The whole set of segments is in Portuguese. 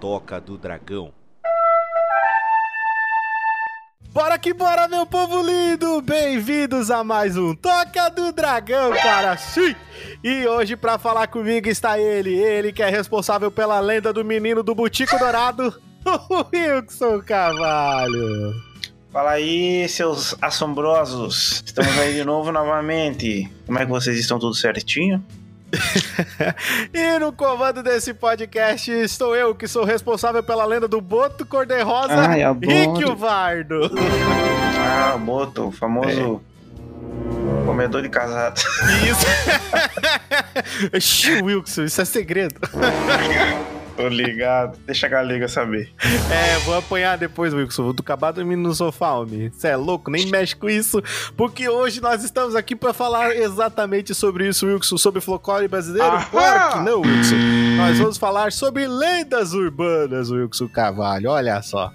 Toca do Dragão. Bora que bora, meu povo lindo! Bem-vindos a mais um Toca do Dragão, cara! Sim! E hoje, pra falar comigo, está ele, ele que é responsável pela lenda do menino do Butico Dourado, o Wilson Carvalho. Fala aí, seus assombrosos! Estamos aí de novo novamente. Como é que vocês estão? Tudo certinho? e no comando desse podcast estou eu, que sou responsável pela lenda do Boto Cor-de-Rosa, Rick Vardo. Ah, o Boto, o famoso é. comedor de casado. Isso. Wilson, isso é segredo. Tô ligado. Deixa a galega saber. É, vou apanhar depois, Wilson. Vou acabar dormindo no sofá, homem. Você é louco? Nem mexe com isso. Porque hoje nós estamos aqui para falar exatamente sobre isso, Wilson. Sobre folclore brasileiro? Aham! Claro que não, Wilson. Nós vamos falar sobre lendas urbanas, Wilson Carvalho. Olha só.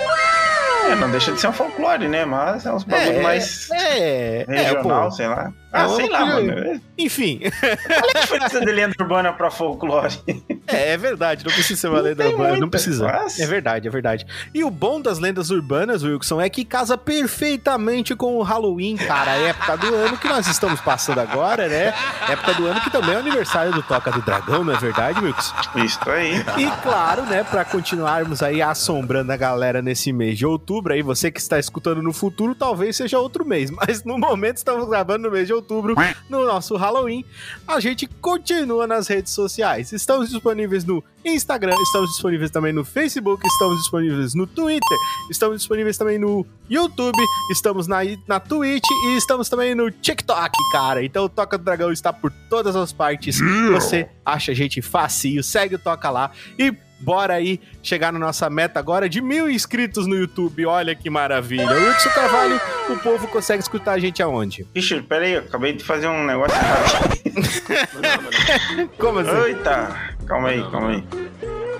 É, não deixa de ser um folclore, né? Mas é uns bagulho é, mais é, regional, é, sei lá. Ah, sei lá, mano. Enfim. Qual é a diferença de lenda urbana pra folclore? É, é verdade, não precisa ser uma não lenda urbana, não precisa. Mas... É verdade, é verdade. E o bom das lendas urbanas, Wilson, é que casa perfeitamente com o Halloween, cara, a época do ano que nós estamos passando agora, né? Época do ano que também é o aniversário do Toca do Dragão, não é verdade, Wilson? Isso aí. E claro, né, pra continuarmos aí assombrando a galera nesse mês de outubro, aí você que está escutando no futuro, talvez seja outro mês, mas no momento estamos gravando no mês de outubro outubro, no nosso Halloween, a gente continua nas redes sociais. Estamos disponíveis no Instagram, estamos disponíveis também no Facebook, estamos disponíveis no Twitter, estamos disponíveis também no YouTube, estamos na, na Twitch e estamos também no TikTok, cara. Então o Toca do Dragão está por todas as partes. Você acha a gente facinho, segue o Toca lá e Bora aí chegar na nossa meta agora de mil inscritos no YouTube. Olha que maravilha. O Wilson Carvalho, o povo consegue escutar a gente aonde? Ixi, pera aí, eu acabei de fazer um negócio Como assim? Eita, calma aí, calma aí.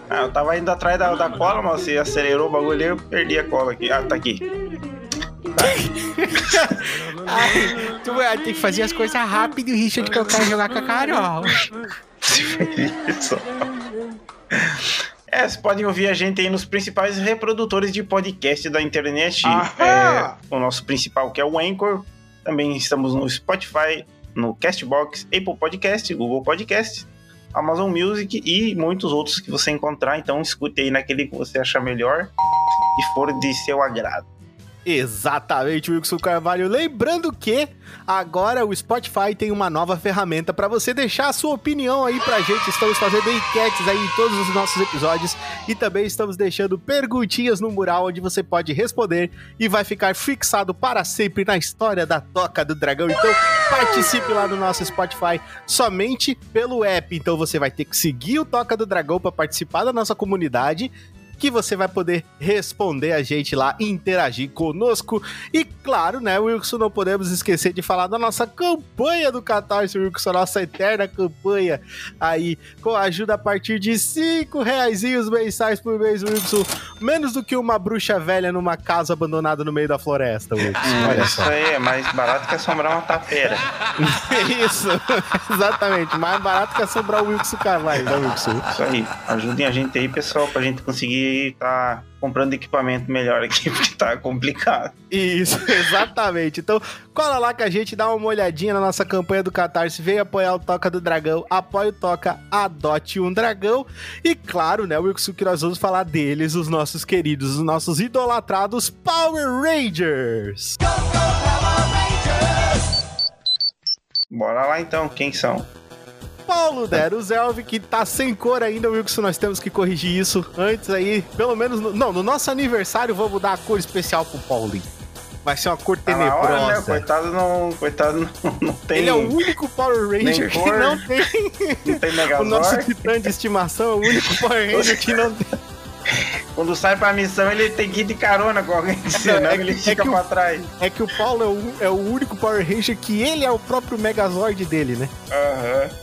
Ah, eu tava indo atrás da, da cola, mas você acelerou o bagulho e eu perdi a cola aqui. Ah, tá aqui. Ai, tu vai ter que fazer as coisas rápido, Richard, que eu quero jogar com a Carol. Isso. É, vocês podem ouvir a gente aí nos principais reprodutores de podcast da internet. É, o nosso principal, que é o Anchor. Também estamos no Spotify, no Castbox, Apple Podcast, Google Podcast, Amazon Music e muitos outros que você encontrar. Então escute aí naquele que você achar melhor e for de seu agrado. Exatamente, Wilson Carvalho. Lembrando que agora o Spotify tem uma nova ferramenta para você deixar a sua opinião aí pra gente. Estamos fazendo enquetes aí em todos os nossos episódios e também estamos deixando perguntinhas no mural onde você pode responder e vai ficar fixado para sempre na história da Toca do Dragão. Então, participe lá no nosso Spotify somente pelo app. Então, você vai ter que seguir o Toca do Dragão para participar da nossa comunidade que você vai poder responder a gente lá, interagir conosco. E claro, né, Wilson, não podemos esquecer de falar da nossa campanha do Catarse, Wilson, a nossa eterna campanha aí, com ajuda a partir de 5 reais mensais por mês, Wilson. Menos do que uma bruxa velha numa casa abandonada no meio da floresta, Wilson. Olha Isso aí, é mais barato que assombrar uma tapeira. Isso, exatamente. Mais barato que assombrar o Wilson Carvalho, né, Wilson? Isso aí. Ajudem a gente aí, pessoal, pra gente conseguir tá comprando equipamento melhor aqui, porque tá complicado. Isso, exatamente. Então, cola lá com a gente, dá uma olhadinha na nossa campanha do Catarse, vem apoiar o Toca do Dragão, apoia o Toca, adote um dragão. E claro, né, Wilson, que nós vamos falar deles, os nossos queridos, os nossos idolatrados Power Rangers. Go, go, Power Rangers! Bora lá então, quem são? Paulo Dero Zelv, que tá sem cor ainda, Wilson, nós temos que corrigir isso antes aí, pelo menos, no, não, no nosso aniversário vamos dar a cor especial pro Paulinho. Vai ser uma cor tenebrosa. Ah, né? Coitado não, coitado não, não, tem. Ele é o único Power Ranger que não tem. Não tem Megazord. o nosso titã de estimação é o único Power Ranger que não tem. Quando sai pra missão, ele tem que ir de carona com alguém, senão é, ele fica é pra o, trás. É que o Paulo é o, é o único Power Ranger que ele é o próprio Megazord dele, né? Aham. Uhum.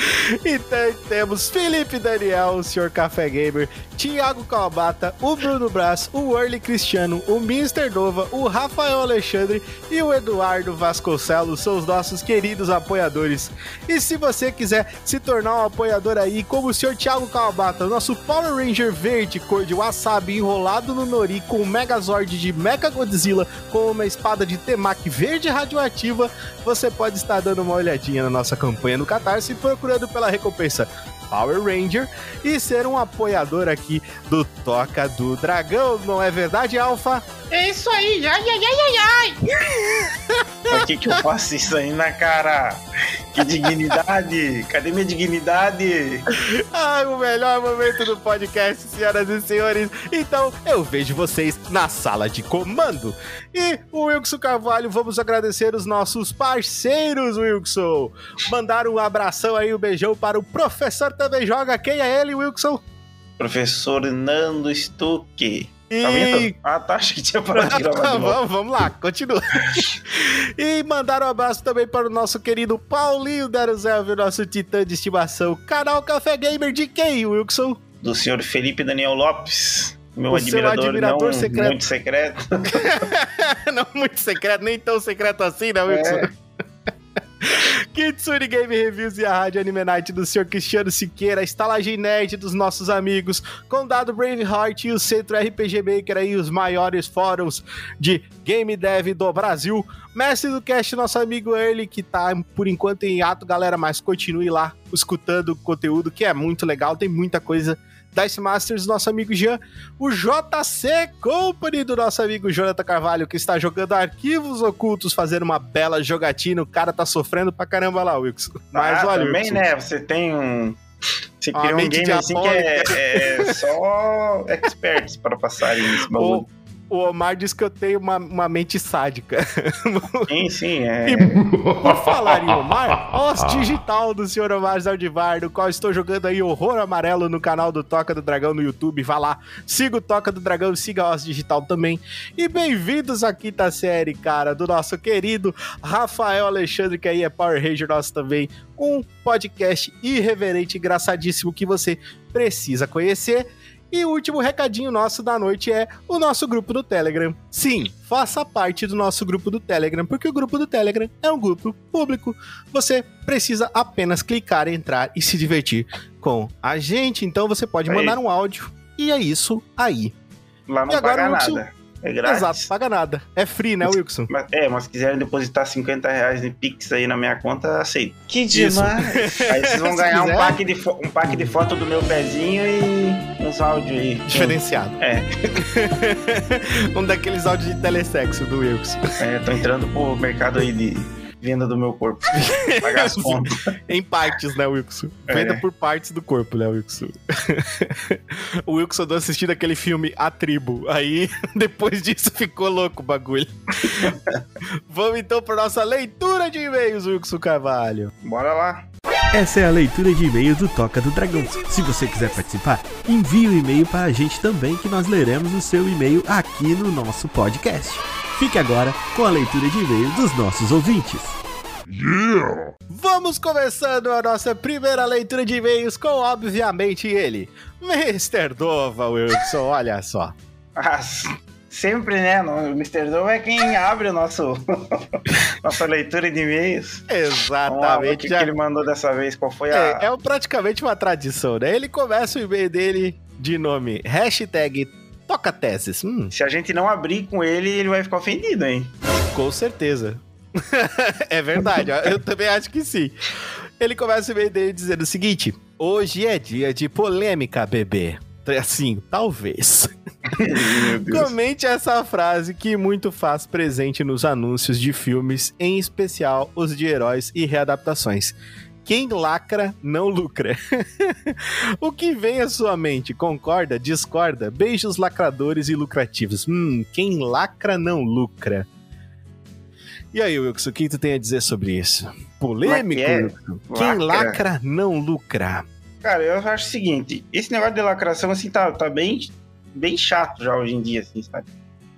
então temos Felipe Daniel, o senhor Café Gamer, Tiago Calabata, o Bruno Brás, o Early Cristiano, o Mr. Nova, o Rafael Alexandre e o Eduardo Vasconcelos são os nossos queridos apoiadores. E se você quiser se tornar um apoiador aí, como o senhor Tiago Calabata, nosso Power Ranger verde cor de wasabi enrolado no nori com um Megazord de Mega Godzilla com uma espada de temaki verde radioativa, você pode estar dando uma olhadinha na nossa campanha no Catarse procurando pela recompensa Power Ranger e ser um apoiador aqui do Toca do Dragão, não é verdade, Alfa? É isso aí, ai, ai, ai, ai, ai. Por que, que eu faço isso aí na cara? Que dignidade! Cadê minha dignidade? Ah, o melhor momento do podcast, senhoras e senhores. Então, eu vejo vocês na sala de comando. E o Wilson Carvalho, vamos agradecer os nossos parceiros, Wilson. Mandar um abração aí, um beijão para o professor também joga. Quem é ele, Wilson? Professor Nando Stuck. E... Tá vendo? Ah, tá. Acho que tinha parado de gravar de vamos, vamos lá, continua. e mandar um abraço também para o nosso querido Paulinho Daruzelvi, nosso titã de estimação. Canal Café Gamer de quem, Wilson? Do senhor Felipe Daniel Lopes. Meu O admirador, admirador não secreto. muito secreto. Não muito secreto, nem tão secreto assim, né, Wilson? É. Kitsune Game Reviews e a Rádio Anime Night do Sr. Cristiano Siqueira, a estalagem nerd dos nossos amigos, Condado Braveheart e o Centro RPG Maker aí, os maiores fóruns de game dev do Brasil. Mestre do Cast, nosso amigo Early, que tá por enquanto em ato, galera, mas continue lá escutando o conteúdo, que é muito legal, tem muita coisa. Dice Masters, nosso amigo Jean, o JC Company do nosso amigo Jonathan Carvalho, que está jogando arquivos ocultos, fazendo uma bela jogatina. O cara tá sofrendo pra caramba lá, Wilson. Mas ah, olha, também, Wilson, né? Você tem um. Você Uma cria um game assim que é, é só experts para passarem esse bagulho. O, Omar disse que eu tenho uma, uma mente sádica. Sim, sim, é. E por falar em Omar, Os Digital do Sr. Omar Zaldivar, do qual estou jogando aí Horror Amarelo no canal do Toca do Dragão no YouTube. Vá lá, siga o Toca do Dragão, siga a Os Digital também. E bem-vindos à quinta série, cara, do nosso querido Rafael Alexandre, que aí é Power Ranger nosso também. Um podcast irreverente, engraçadíssimo que você precisa conhecer. E o último recadinho nosso da noite é o nosso grupo do Telegram. Sim, faça parte do nosso grupo do Telegram, porque o grupo do Telegram é um grupo público. Você precisa apenas clicar, entrar e se divertir com a gente. Então você pode Aí. mandar um áudio. E é isso aí. Lá não E agora paga nada. É grátis. Exato, paga nada. É free, né, Wilson? Mas, é, mas se quiserem depositar 50 reais em Pix aí na minha conta, aceito. Que Isso. Aí vocês vão ganhar um pack, de um pack de foto do meu pezinho e uns áudios aí. Diferenciado. É, um daqueles áudios de telesexo do Wilson. é, tô entrando pro mercado aí de venda do meu corpo. Pagar as contas. Em partes, né, Wilson? É. Venda por partes do corpo, né, Wilson? o Wilson andou assistindo aquele filme A Tribo. Aí, depois disso, ficou louco o bagulho. Vamos então para nossa leitura de e-mails, Wilson Carvalho. Bora lá. Essa é a leitura de e-mails do Toca do Dragão. Se você quiser participar, envie o e-mail para a gente também, que nós leremos o seu e-mail aqui no nosso podcast. Fique agora com a leitura de e-mails dos nossos ouvintes. Vamos começando a nossa primeira leitura de e-mails com, obviamente, ele, Mr. Dova, Wilson. Olha só. Ah, sempre, né? O Mr. Dove é quem abre o nosso nossa leitura de e-mails. O Exatamente. que, já- que ele mandou dessa vez? Qual foi a. É, é praticamente uma tradição, né? Ele começa o e-mail dele de nome hashtag Toca Teses. Hum, Se a gente não abrir com ele, ele vai ficar ofendido, hein? com certeza. é verdade, eu também acho que sim. Ele começa o e-mail dele dizendo o seguinte: Hoje é dia de polêmica, bebê. Assim, talvez. Comente essa frase que muito faz presente nos anúncios de filmes, em especial os de heróis e readaptações. Quem lacra não lucra. o que vem à sua mente? Concorda? Discorda? Beijos lacradores e lucrativos. Hum, quem lacra não lucra. E aí, Wilson, o que tu tem a dizer sobre isso? Polêmico, é Wilson? Quem Lacra. lacra não lucra. Cara, eu acho o seguinte, esse negócio de lacração, assim, tá, tá bem, bem chato já hoje em dia, assim, sabe?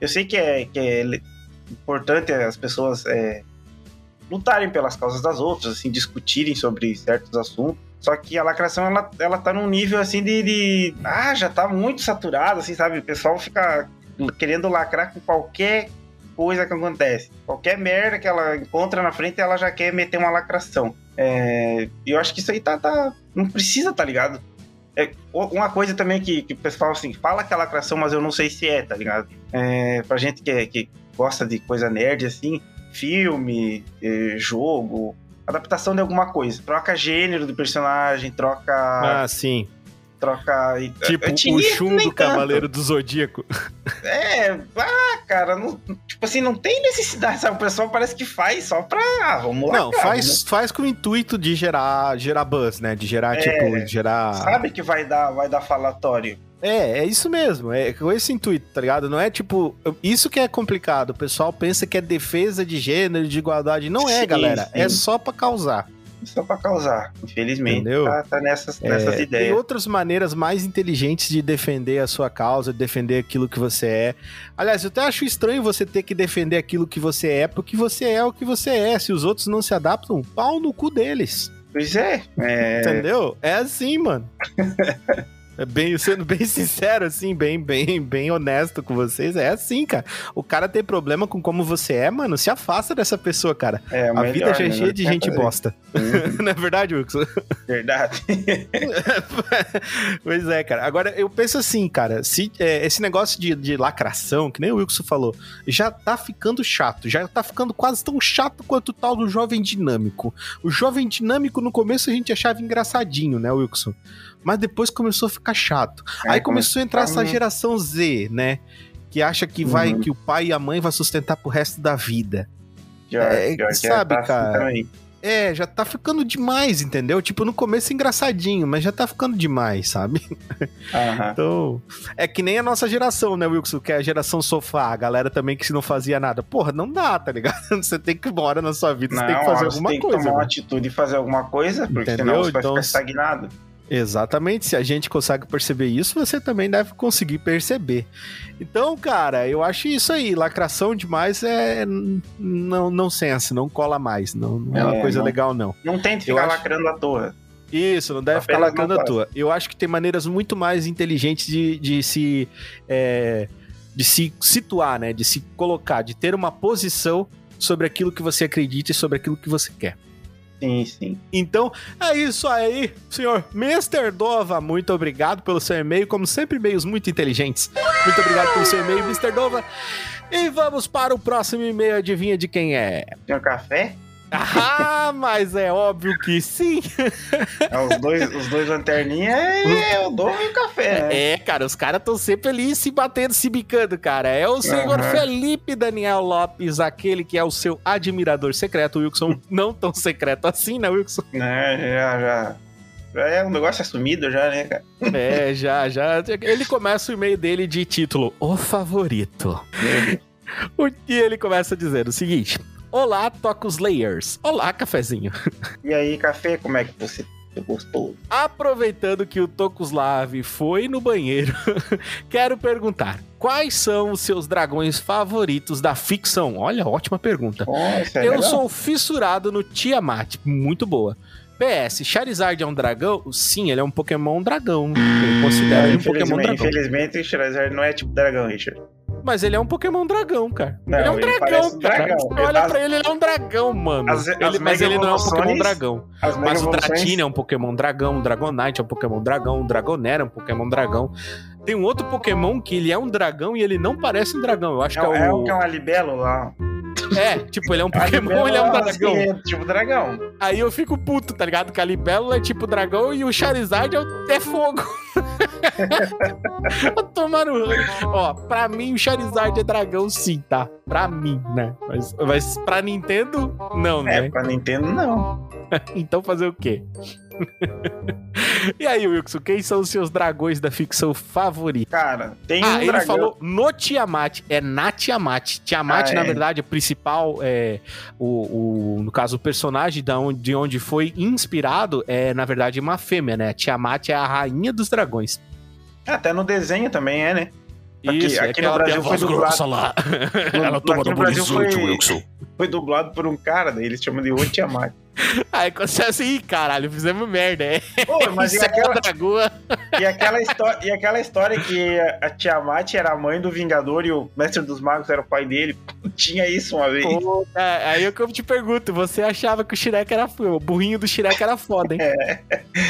Eu sei que é, que é importante as pessoas é, lutarem pelas causas das outras, assim, discutirem sobre certos assuntos, Só que a lacração, ela, ela tá num nível assim de, de. Ah, já tá muito saturado, assim, sabe? O pessoal fica querendo lacrar com qualquer coisa que acontece. Qualquer merda que ela encontra na frente, ela já quer meter uma lacração. É, eu acho que isso aí tá, tá não precisa, tá ligado? É, uma coisa também que, que o pessoal assim, fala que é lacração, mas eu não sei se é, tá ligado? É, pra gente que, que gosta de coisa nerd, assim, filme, é, jogo, adaptação de alguma coisa. Troca gênero do personagem, troca. Ah, sim trocar. Tipo o Shun do Cavaleiro do Zodíaco. É, ah, cara, não, tipo assim, não tem necessidade, sabe? O pessoal parece que faz só pra. Ah, vamos lá. Não, cara, faz, vamos... faz com o intuito de gerar, gerar buzz, né? De gerar, é, tipo, gerar. Sabe que vai dar, vai dar falatório. É, é isso mesmo, é com esse intuito, tá ligado? Não é tipo. Isso que é complicado. O pessoal pensa que é defesa de gênero, de igualdade. Não é, sim, galera. Sim. É só pra causar só para causar. Infelizmente, Entendeu? tá, tá nessas, é, nessas ideias. Tem outras maneiras mais inteligentes de defender a sua causa, de defender aquilo que você é. Aliás, eu até acho estranho você ter que defender aquilo que você é, porque você é o que você é. Se os outros não se adaptam, pau no cu deles. Pois é. é... Entendeu? É assim, mano. É bem, sendo bem sincero, assim, bem, bem, bem honesto com vocês, é assim, cara. O cara tem problema com como você é, mano, se afasta dessa pessoa, cara. É, a melhor, vida já é né? cheia de gente fazer. bosta. Uhum. Não é verdade, Wilson? Verdade. pois é, cara. Agora, eu penso assim, cara, se é, esse negócio de, de lacração, que nem o Wilson falou, já tá ficando chato, já tá ficando quase tão chato quanto o tal do jovem dinâmico. O jovem dinâmico, no começo, a gente achava engraçadinho, né, Wilson? Mas depois começou a ficar chato. É, Aí começou a entrar essa geração Z, né? Que acha que vai, uhum. que o pai e a mãe vai sustentar pro resto da vida. Já, é, já, sabe, tá cara? É, já tá ficando demais, entendeu? Tipo, no começo engraçadinho, mas já tá ficando demais, sabe? Uhum. então, é que nem a nossa geração, né, Wilson? Que é a geração sofá, a galera também que se não fazia nada. Porra, não dá, tá ligado? Você tem que embora na sua vida, não, você tem que fazer alguma coisa. Você tem que tomar né? uma atitude e fazer alguma coisa, porque entendeu? senão você vai então, ficar estagnado. Exatamente. Se a gente consegue perceber isso, você também deve conseguir perceber. Então, cara, eu acho isso aí. Lacração demais é não, não sense, não cola mais. Não, não é, é uma coisa não, legal, não. Não tente ficar eu lacrando acho... à toa. Isso, não deve ficar lacrando à toa. Eu acho que tem maneiras muito mais inteligentes de, de se. É, de se situar, né? De se colocar, de ter uma posição sobre aquilo que você acredita e sobre aquilo que você quer. Sim, sim. Então, é isso aí, senhor Mr. Dova. Muito obrigado pelo seu e-mail. Como sempre, e-mails muito inteligentes. Muito obrigado pelo seu e-mail, Mr. Dova. E vamos para o próximo e-mail. Adivinha de quem é? Tem um café? Ah, mas é óbvio que sim. É, os, dois, os dois lanterninhas é, o dono e o café, né? É, cara, os caras estão sempre ali se batendo, se bicando, cara. É o senhor uhum. Felipe Daniel Lopes, aquele que é o seu admirador secreto, Wilson. Não tão secreto assim, né, Wilson? É, já, já. Já é um negócio assumido já, né, cara? É, já, já. Ele começa o e-mail dele de título O Favorito. O que ele começa dizendo o seguinte: Olá, Tocos Layers. Olá, cafezinho. E aí, café, como é que você gostou? Aproveitando que o Tokuslav foi no banheiro, quero perguntar: quais são os seus dragões favoritos da ficção? Olha, ótima pergunta. Nossa, é Eu legal. sou fissurado no Tiamat, muito boa. PS, Charizard é um dragão? Sim, ele é um Pokémon dragão. Eu considero ele um Pokémon dragão. Infelizmente, Charizard não é tipo dragão, Richard. Mas ele é um Pokémon dragão, cara. Não, ele é um ele dragão, cara. Dragão. Olha as... pra ele, ele é um dragão, mano. As, ele, as mas ele não é um Pokémon dragão. Mas o Dratini é um Pokémon dragão, o Dragonite é um Pokémon dragão, o Dragonera é um Pokémon dragão. Tem um outro Pokémon que ele é um dragão e ele não parece um dragão. Eu acho é, que é, é o. É o que é um Alibelo lá. É, tipo, ele é um Pokémon, ele é um dragão. É tipo dragão. Aí eu fico puto, tá ligado? Que a Libélula é tipo dragão e o Charizard é, é fogo. Tomaram. Ó, pra mim o Charizard é dragão sim, tá? Pra mim, né? Mas, mas pra Nintendo, não, é, né? É, pra Nintendo, não. então fazer o quê? e aí, Wilson, quem são os seus dragões da ficção favorita? Cara, tem ah, um ele dragão... falou no Tiamat, é na Tiamat. Tiamat, ah, na é. verdade, o principal, é, o, o, no caso, o personagem de onde, de onde foi inspirado é, na verdade, uma fêmea, né? Tiamat é a rainha dos dragões. Até no desenho também é, né? Aqui, Isso, aqui é no Brasil foi dublado. Lá. No, ela toma no Brasil foi, Wilson. Foi dublado por um cara, daí eles chamam de O Tiamat. Aí quando você assim, caralho, fizemos merda. É. Pô, mas e é aquela, dragoa. e, aquela e aquela história que a, Tiamat era a mãe do Vingador e o Mestre dos Magos era o pai dele? Tinha isso uma vez. Pô, é, aí eu que eu te pergunto, você achava que o Shrek era foda, o burrinho do Shrek era foda, hein?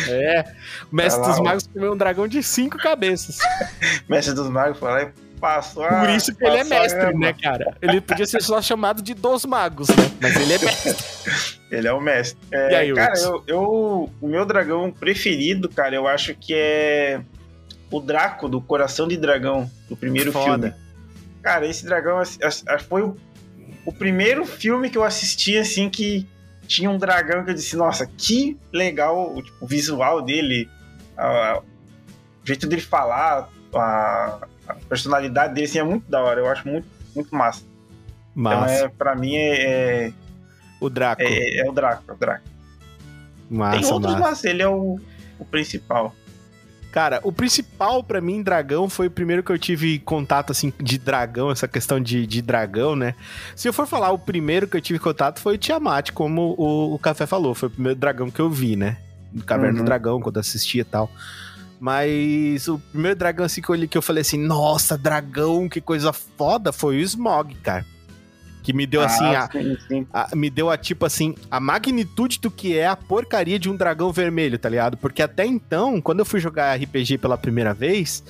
É. O mestre Tá lá, dos magos comeu um dragão de cinco cabeças. Mestre dos Magos foi lá e passou a- Por isso que ele é mestre, né, cara? Ele podia ser só chamado de dos magos, né? Mas ele é mestre. Ele é o mestre. É, E aí, cara, eu, eu- o meu dragão preferido, cara, eu acho que é o Draco do Coração de Dragão, do primeiro Foda. filme. Cara, esse dragão foi o, o primeiro filme que eu assisti, assim, que tinha um dragão que eu disse, nossa, que legal o, tipo, o visual dele, a- o jeito dele falar, a, a personalidade dele, assim, é muito da hora. Eu acho muito, muito massa. Massa. Então, é, pra mim, é, é, O Draco. é- é o Draco, é o Draco. massa, Tem outros, massa. mas ele é o, o principal. Cara, o principal pra mim, dragão, foi o primeiro que eu tive contato, assim, de dragão, essa questão de, de dragão, né? Se eu for falar, o primeiro que eu tive contato foi o Tiamat, como o, o Café falou. Foi o primeiro dragão que eu vi, né? Do Caverna Uhum. do Dragão, quando assistia e tal. Mas o primeiro dragão, assim, que eu, olhei, que eu falei assim, nossa, dragão, que coisa foda, foi o Smog, cara. Que me deu, assim, a, Ah, sim, sim. a- me deu a tipo assim, a magnitude do que é a porcaria de um dragão vermelho, tá ligado? Porque até então, quando eu fui jogar RPG pela primeira vez,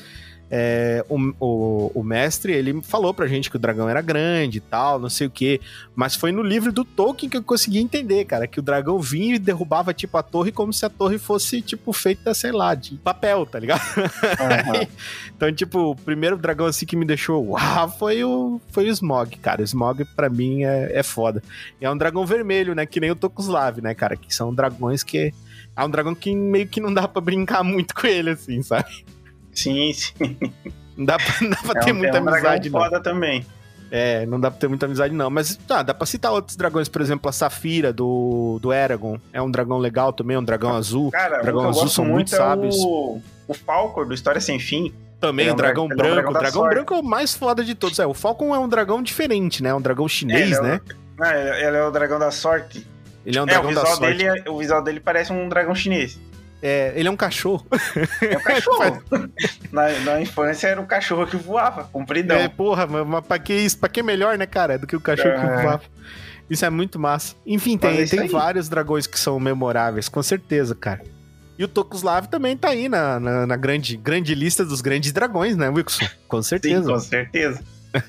é, o, o, o mestre, ele falou pra gente que o dragão era grande e tal, não sei o quê. Mas foi no livro do Tolkien que eu consegui entender, cara, que o dragão vinha e derrubava, tipo, a torre como se a torre fosse, tipo, feita, sei lá, de papel, tá ligado? Aham. Então, tipo, o primeiro dragão assim que me deixou uau foi o, foi o Smog, cara. O Smog, pra mim, é, é foda. E é um dragão vermelho, né? Que nem o Tokuslav, né, cara? Que são dragões que. É um dragão que meio que não dá pra brincar muito com ele, assim, sabe? Sim, sim. Não dá pra, não dá pra É ter um, muita é um dragão amizade, não. foda também. É, não dá pra ter muita amizade, não. Mas tá, dá pra citar outros dragões, por exemplo, a Safira do, do Eragon. É um dragão legal também, um dragão azul. Cara, Dragão azul são muito muito é sábios. o, o Falcor do História Sem Fim. Também é o um dragão é um branco. dragão o dragão sorte. branco é o mais foda de todos. É, o Falcon é um dragão diferente, né? É um dragão chinês, é né? Ah, ele é o dragão da sorte. Ele é um é, o dragão da visual, sorte. dele, é- o visual dele parece um dragão chinês. É, ele é um cachorro. É um cachorro. na, na infância era o cachorro que voava, compridão. É, porra, mas, mas pra que isso? Pra que melhor, né, cara? Do que o cachorro que É. voava. Isso é muito massa. Enfim, Mas é tem, tem aí. vários dragões que são memoráveis, com certeza, cara. E o Tokuslav também tá aí na, na, na grande, grande lista dos grandes dragões, né, Wilson? Com Sim, certeza. com certeza.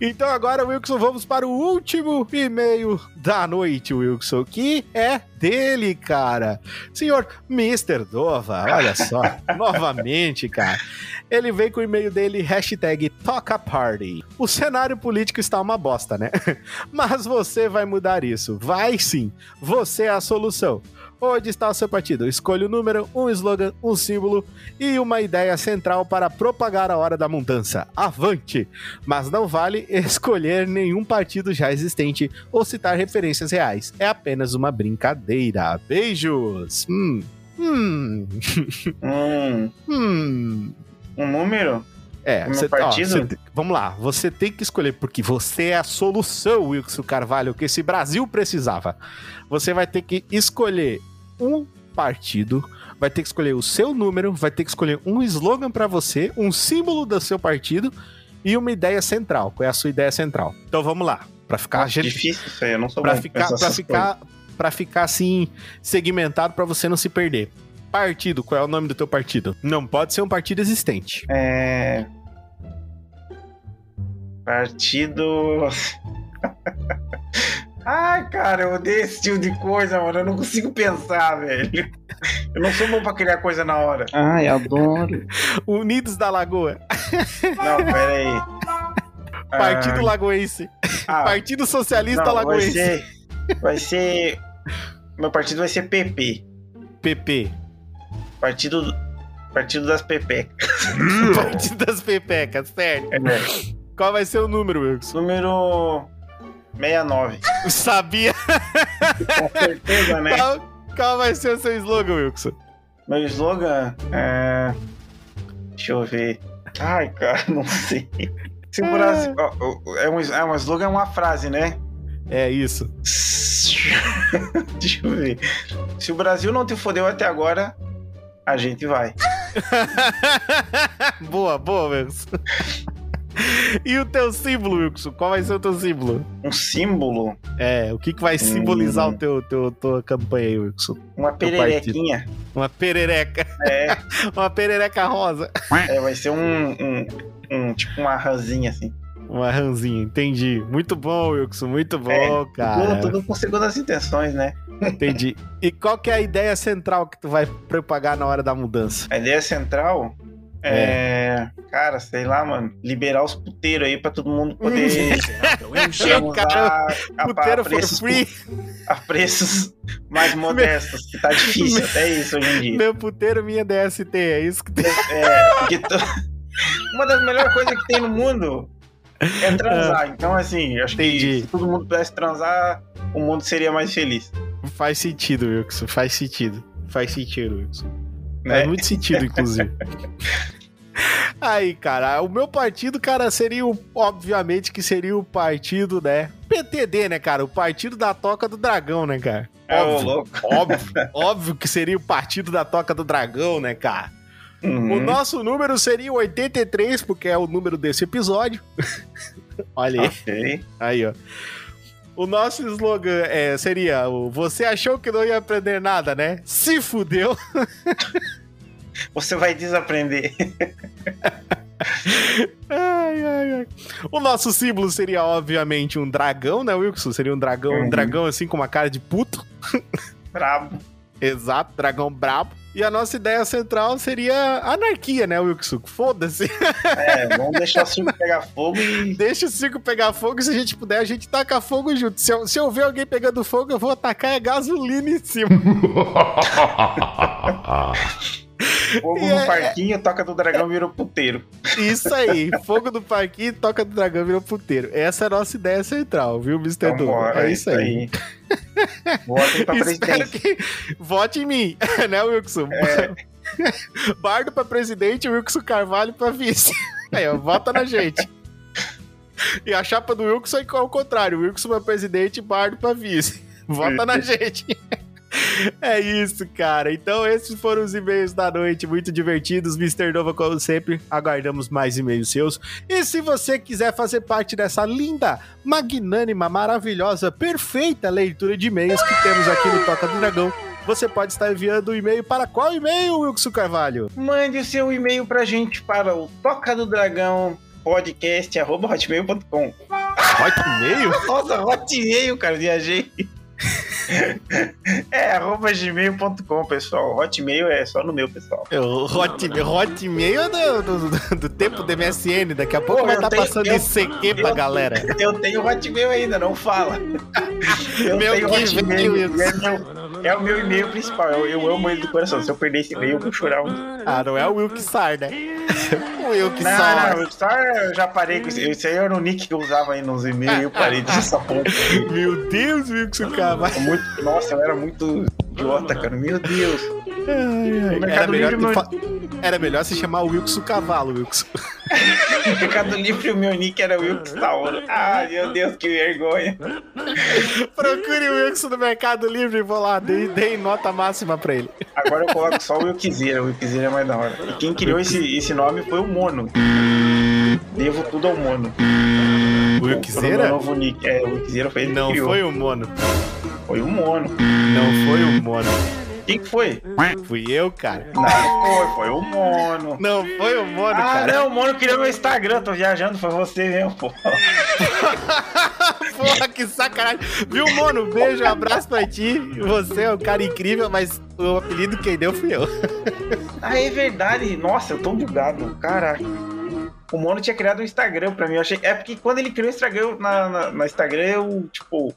Então agora, Wilson, vamos para o último e-mail da noite, Wilson, que é dele, cara. Senhor Mr. Dova, olha só, novamente, cara. Ele veio com o e-mail dele, hashtag Toca Party. O cenário político está uma bosta, né? Mas você vai mudar isso. Vai sim. Você é a solução. Onde está o seu partido? Escolha o número, um slogan, um símbolo e uma ideia central para propagar a hora da mudança. Avante! Mas não vale escolher nenhum partido já existente ou citar referências reais. É apenas uma brincadeira. Beijos! Hum. Hum. Hum, Hum. um número? É, O meu cê- ó, partido? cê te- vamos lá, você tem que escolher, porque você é a solução, Wilson Carvalho, que esse Brasil precisava. Você vai ter que escolher um partido, vai ter que escolher o seu número, vai ter que escolher um slogan pra você, um símbolo do seu partido e uma ideia central. Qual é a sua ideia central? Então vamos lá, pra ficar difícil isso aí, eu não sou Pra bom ficar, pra ficar, pra ficar assim, segmentado pra você não se perder. Partido, qual é o nome do teu partido? Não pode ser um partido existente. É... Partido. Ai, cara, eu odeio esse tipo de coisa, mano. Eu não consigo pensar, velho. Eu não sou bom pra criar coisa na hora. Ai, adoro. Unidos da Lagoa. Não, pera aí. Partido Lagoense. Ah, Partido Socialista não, vai Lagoense. ser. Vai ser. Meu partido vai ser PP. PP. Partido. Partido das Pepecas. Partido das Pepecas, certo. É. Qual vai ser o número, Wilson? Número 69. Eu sabia. Com certeza, né? Qual, qual vai ser o seu slogan, Wilson? Meu slogan é. Deixa eu ver. Ai, cara, não sei. Se o Brasil. ó, É um, é um slogan, é uma frase, né? É isso. Deixa eu ver. Se o Brasil não te fodeu até agora, a gente vai. boa, boa, Wilson. E o teu símbolo, Wilson? Qual vai ser o teu símbolo? Um símbolo? É, o que, que vai simbolizar hum. o teu, teu tua campanha aí, Wilson? Uma pererequinha. Uma perereca. É. uma perereca rosa. É, vai ser um, um, um tipo uma ranzinha assim. Uma ranzinha, entendi. Muito bom, Wilson, muito bom, é, cara. Tudo, tudo com segundas intenções, né? Entendi. E qual que é a ideia central que tu vai propagar na hora da mudança? A ideia central é. é. Cara, sei lá, mano. Liberar os puteiros aí pra todo mundo poder. Encher, cara. Puteiro for free. A preços mais modestos, que tá difícil até isso hoje em dia. Meu puteiro, minha DST, é isso que tem. É, porque to... uma das melhores coisas que tem no mundo é transar. Ah, então, assim, acho entendi. que se todo mundo pudesse transar, o mundo seria mais feliz. Faz sentido, Wilson. Faz sentido. Faz sentido, Wilson. Faz é. muito sentido, inclusive. Aí, cara, o meu partido, cara, seria o, obviamente que seria o partido, né? PTD, né, cara? O partido da Toca do Dragão, né, cara? É óbvio, óbvio, óbvio que seria o partido da Toca do Dragão, né, cara? Uhum. O nosso número seria 83, porque é o número desse episódio. Olha aí. Okay. Aí, ó. O nosso slogan é, seria o Você achou que não ia aprender nada, né? Se fudeu. Você vai desaprender. ai, ai, ai. O nosso símbolo seria, obviamente, um dragão, né, Wilson? Seria um dragão, uhum. um dragão assim com uma cara de puto. Brabo. Exato, dragão brabo. E a nossa ideia central seria anarquia, né, Wilson? Foda-se. É, vamos deixar o circo pegar fogo e. Deixa o circo pegar fogo e se a gente puder, a gente taca fogo junto. Se eu, se eu ver alguém pegando fogo, eu vou atacar a gasolina em cima. Fogo no é... parquinho, toca do dragão virou puteiro. Isso aí, fogo no parquinho, toca do dragão virou puteiro. Essa é a nossa ideia central, viu, Mr. Então, é isso aí. aí. Votem pra presidente. Que... Vote em mim, né, Wilson? É. Bardo pra presidente, Wilson Carvalho pra vice. Aí, ó, vota na gente. E a chapa do Wilson é ao contrário. Wilson pra presidente, Bardo pra vice. Vota na gente. É isso, cara. Então, esses foram os e-mails da noite, muito divertidos. Mr. Nova, como sempre, aguardamos mais e-mails seus. E se você quiser fazer parte dessa linda, magnânima, maravilhosa, perfeita leitura de e-mails que temos aqui no Toca do Dragão, você pode estar enviando o um e-mail para qual e-mail, Wilson Carvalho? Mande o seu e-mail pra gente para o Toca do Dragão podcast arroba hotmail.com Hotmail? Nossa, hotmail, cara, viajei. é, arroba gmail.com, pessoal. Hotmail é só no meu, pessoal. É, o hotmail, hotmail é do, do, do, tempo do MSN. Daqui a pouco Pô, vai estar tá passando eu, ICQ pra galera. Eu tenho Hotmail ainda, não fala. Eu meu tenho Hotmail. É, meu, é o meu e-mail principal. Eu, eu, amo ele do coração. Se eu perder esse e-mail, eu vou chorar um. Ah, não é o Wilksar, né? o Wilksar. Não, não, Wilksar eu já parei com isso. Esse aí era o nick que eu usava aí nos e-mails. Eu parei dessa porra. Meu Deus, Wilksar, cara. Muito, nossa, eu era muito idiota, cara. Meu Deus. Era, melhor Livre, fa... era melhor se chamar Wilkson Cavalo, Wilkson. Mercado Livre, o meu nick era Wilkson Tauro. Ai, meu Deus, que vergonha. Procure o Wilkson no Mercado Livre e vou lá, dei, dei nota máxima pra ele. Agora eu coloco só o Wilkzeira, o Wilkzeira é mais da hora. E quem criou esse, esse nome foi o Mono. Devo tudo ao Mono. O Wilkzeira? novo nick. É, o Wilkzeira foi ele Não que foi o Mono. Foi o Mono. Não foi o Mono. Quem foi? Fui eu, cara. Não foi, foi o Mono. Não foi o Mono, ah, cara. Ah, não, o Mono criou meu Instagram, tô viajando, foi você mesmo, pô. Porra, que sacanagem. Viu, Mono? Beijo, abraço pra ti. Você é um cara incrível, mas o apelido quem deu fui eu. ah, é verdade. Nossa, eu tô bugado. Caraca. O Mono tinha criado um Instagram pra mim. Eu achei... É porque quando ele criou o Instagram, na, na, na Instagram, eu, tipo,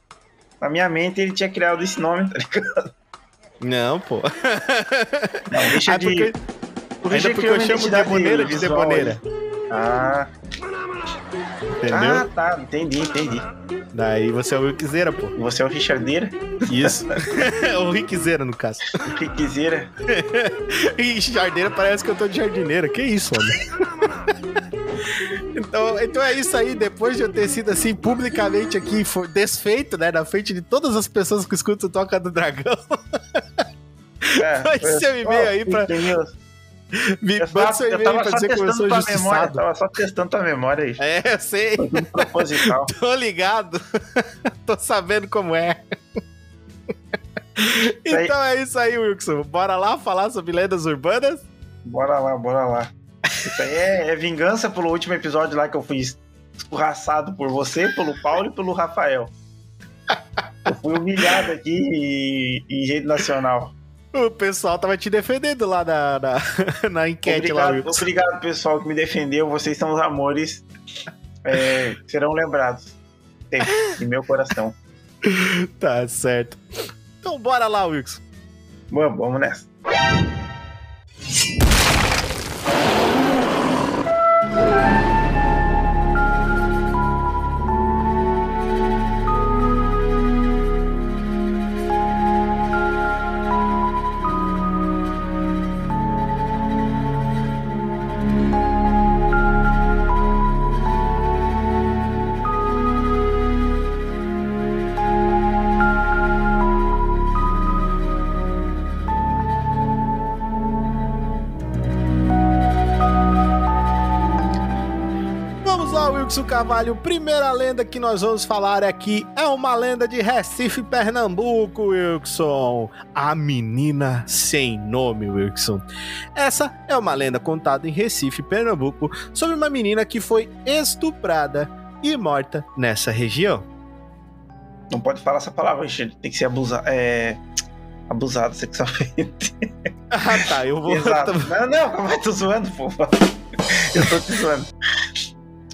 na minha mente ele tinha criado esse nome, tá ligado? Não, pô. Não, deixa ah, de. Porque... Ainda porque eu chamo de deboneira de deboneira. Ah. Entendeu? Ah, tá. Entendi, entendi. Daí você é o Rickzeira, pô. Você é o Richardeira? Isso. o Rickzeira, no caso. Rickzeira. jardeira parece que eu tô de jardineira. Que isso, homem? Então, então é isso aí, depois de eu ter sido assim publicamente aqui desfeito, né, na frente de todas as pessoas que escutam o Toca do Dragão. É, Vai ser um e-mail aí pra. Me manda seu e-mail pra dizer que eu sou injustiçado. Tava só testando tua memória aí. É, eu sei. Proposital. Tô ligado. Tô sabendo como é. então é isso aí, Wilson. Bora lá falar sobre lendas urbanas? Bora lá, bora lá. Isso aí é, é vingança pelo último episódio lá que eu fui escorraçado por você, pelo Paulo e pelo Rafael. Eu fui humilhado aqui em rede nacional. O pessoal tava te defendendo lá na, na, na enquete obrigado, lá. Obrigado, pessoal, que me defendeu. Vocês são os amores. É, serão lembrados. em meu coração. Tá certo. Então bora lá, Wilson. Bom, vamos nessa. Carvalho, primeira lenda que nós vamos falar aqui é uma lenda de Recife, Pernambuco, Wilson. A menina sem nome, Wilson. Essa é uma lenda contada em Recife, Pernambuco, sobre uma menina que foi estuprada e morta nessa região. Não pode falar essa palavra, gente. Tem que ser abusado. É abusado sexualmente. Ah, tá, eu vou. Exato. Não, não, eu tô zoando, pô. Eu tô te zoando.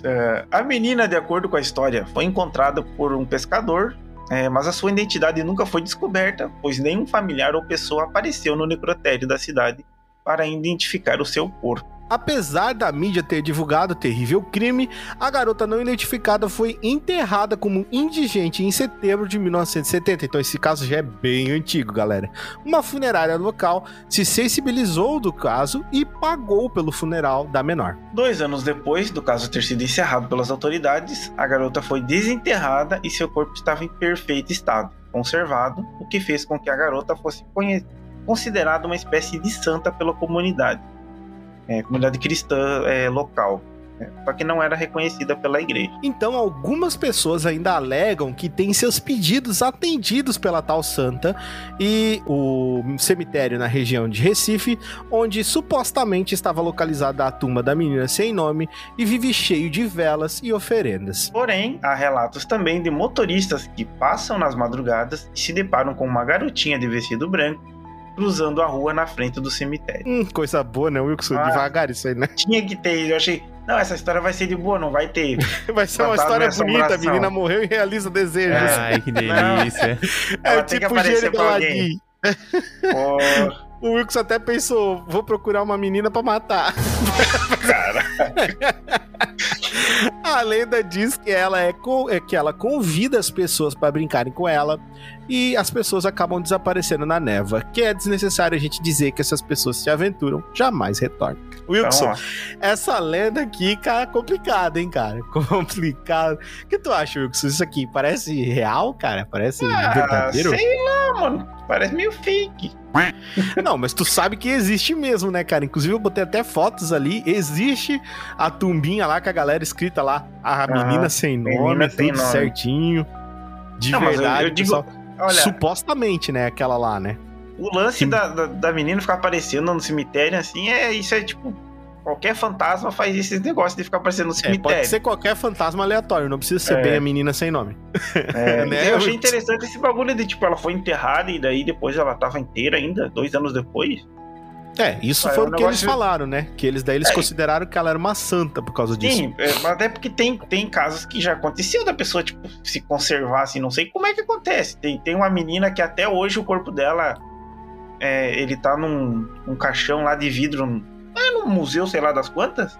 É, a menina, de acordo com a história, foi encontrada por um pescador, é, mas a sua identidade nunca foi descoberta, pois nenhum familiar ou pessoa apareceu no necrotério da cidade para identificar o seu corpo. Apesar da mídia ter divulgado o terrível crime, a garota não identificada foi enterrada como indigente em setembro de 1970. Então esse caso já é bem antigo, galera. Uma funerária local se sensibilizou do caso e pagou pelo funeral da menor. Dois anos depois do caso ter sido encerrado pelas autoridades, a garota foi desenterrada e seu corpo estava em perfeito estado, conservado, o que fez com que a garota fosse considerada uma espécie de santa pela comunidade é, comunidade cristã é, local. Né? Só que não era reconhecida pela igreja. Então, algumas pessoas ainda alegam que têm seus pedidos atendidos pela tal santa e o cemitério na região de Recife, onde supostamente estava localizada a tumba da menina sem nome e vive cheio de velas e oferendas. Porém, há relatos também de motoristas que passam nas madrugadas e se deparam com uma garotinha de vestido branco cruzando a rua na frente do cemitério. Hum, coisa boa, né, Wilson? Ah, Devagar isso aí, né? Tinha que ter, eu achei. Não, essa história vai ser de boa, não vai ter. vai ser uma história bonita, a menina morreu e realiza desejos. Ai, que delícia. é tipo o Gênio Galadinho. O Wilkes até pensou, vou procurar uma menina para matar. Cara. A lenda diz que ela é, é que ela convida as pessoas para brincarem com ela e as pessoas acabam desaparecendo na neva. Que é desnecessário a gente dizer que essas pessoas se aventuram, jamais retornam. Wilson, essa lenda aqui, cara, é complicada, hein, cara? Complicado. O que tu acha, Wilson? Isso aqui parece real, cara? Parece ah, verdadeiro? Sei lá, mano. Parece meio fake. Não, mas tu sabe que existe mesmo, né, cara? Inclusive eu botei até fotos ali. Existe a tumbinha lá com a galera escrita lá, a menina sem nome, menina sem tudo nome. certinho. De Não, verdade, eu, eu digo, pessoal, olha, supostamente, né, aquela lá, né? O lance da, da, da, menina ficar aparecendo no cemitério, assim, é isso é tipo Qualquer fantasma faz esse negócio de ficar aparecendo no cemitério. É, pode ser qualquer fantasma aleatório, não precisa ser é. bem a menina sem nome. É, né? Eu achei interessante esse bagulho de, tipo, ela foi enterrada e daí depois ela tava inteira ainda, dois anos depois. É, isso foi é um o que eles falaram, né? Que eles daí eles é. consideraram que ela era uma santa por causa disso. Sim, é, mas até porque tem, tem casos que já aconteceu da pessoa, tipo, se conservar assim, não sei como é que acontece. Tem, tem uma menina que até hoje o corpo dela, é, ele tá num um caixão lá de vidro é no museu, sei lá das quantas.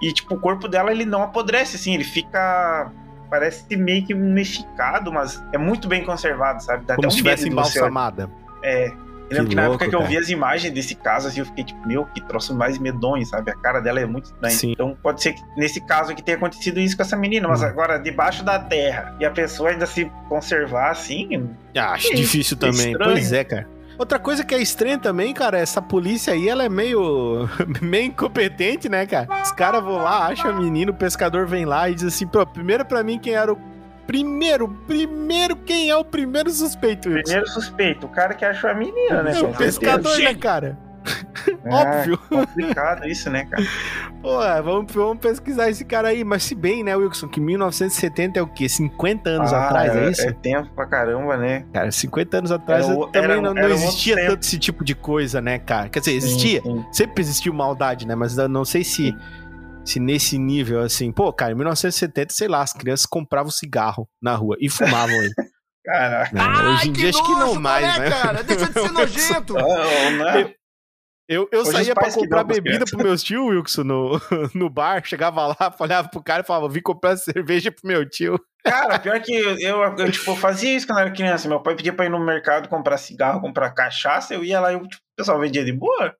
E, tipo, o corpo dela, ele não apodrece, assim, ele fica. Parece meio que mumificado, mas é muito bem conservado, sabe? Dá Como até um se estivesse embalsamada. É. Eu lembro que, na época que eu vi as imagens desse caso, assim, eu fiquei tipo, meu, que troço mais medonho, sabe? A cara dela é muito estranha. Sim. Então pode ser que nesse caso aqui tenha acontecido isso com essa menina, mas Hum. agora debaixo da terra e a pessoa ainda se conservar assim. Ah, acho Que difícil isso? também. Estranho. Pois é, cara. Outra coisa que é estranha também, cara, essa polícia aí, ela é meio, meio incompetente, né, cara? Os caras vão lá, acham a menina, o pescador vem lá e diz assim, pô, primeiro pra mim quem era o primeiro, primeiro quem é o primeiro suspeito? Wilson? Primeiro suspeito, o cara que achou a menina, né? É o pescador, certeza. né, cara? É, Óbvio. complicado isso, né, cara? Pô, é, vamos, vamos pesquisar esse cara aí. Mas se bem, né, Wilson, que 1970 é o quê? 50 anos Ah, atrás, é isso? É tempo pra caramba, né? Cara, 50 anos atrás Era também era- não, não era existia tempo. tanto esse tipo de coisa, né, cara? Quer dizer, Sim, existia. sim. Sempre existiu maldade, né? Mas eu não sei se, se nesse nível, assim... Pô, cara, em 1970, sei lá, as crianças compravam cigarro na rua e fumavam ele. Caraca. né? Hoje em dia acho que não nojo, mais, qual é, né? cara? Deixa de ser nojento. Ah, não é? Eu, eu Hoje saía pra comprar bebida pro meus tio, Wilson, no, no bar, chegava lá, olhava pro cara e falava, vim comprar cerveja pro meu tio. Cara, pior que eu, eu, eu, tipo, fazia isso quando eu era criança. Meu pai pedia pra ir no mercado comprar cigarro, comprar cachaça, eu ia lá e tipo, o pessoal vendia de boa.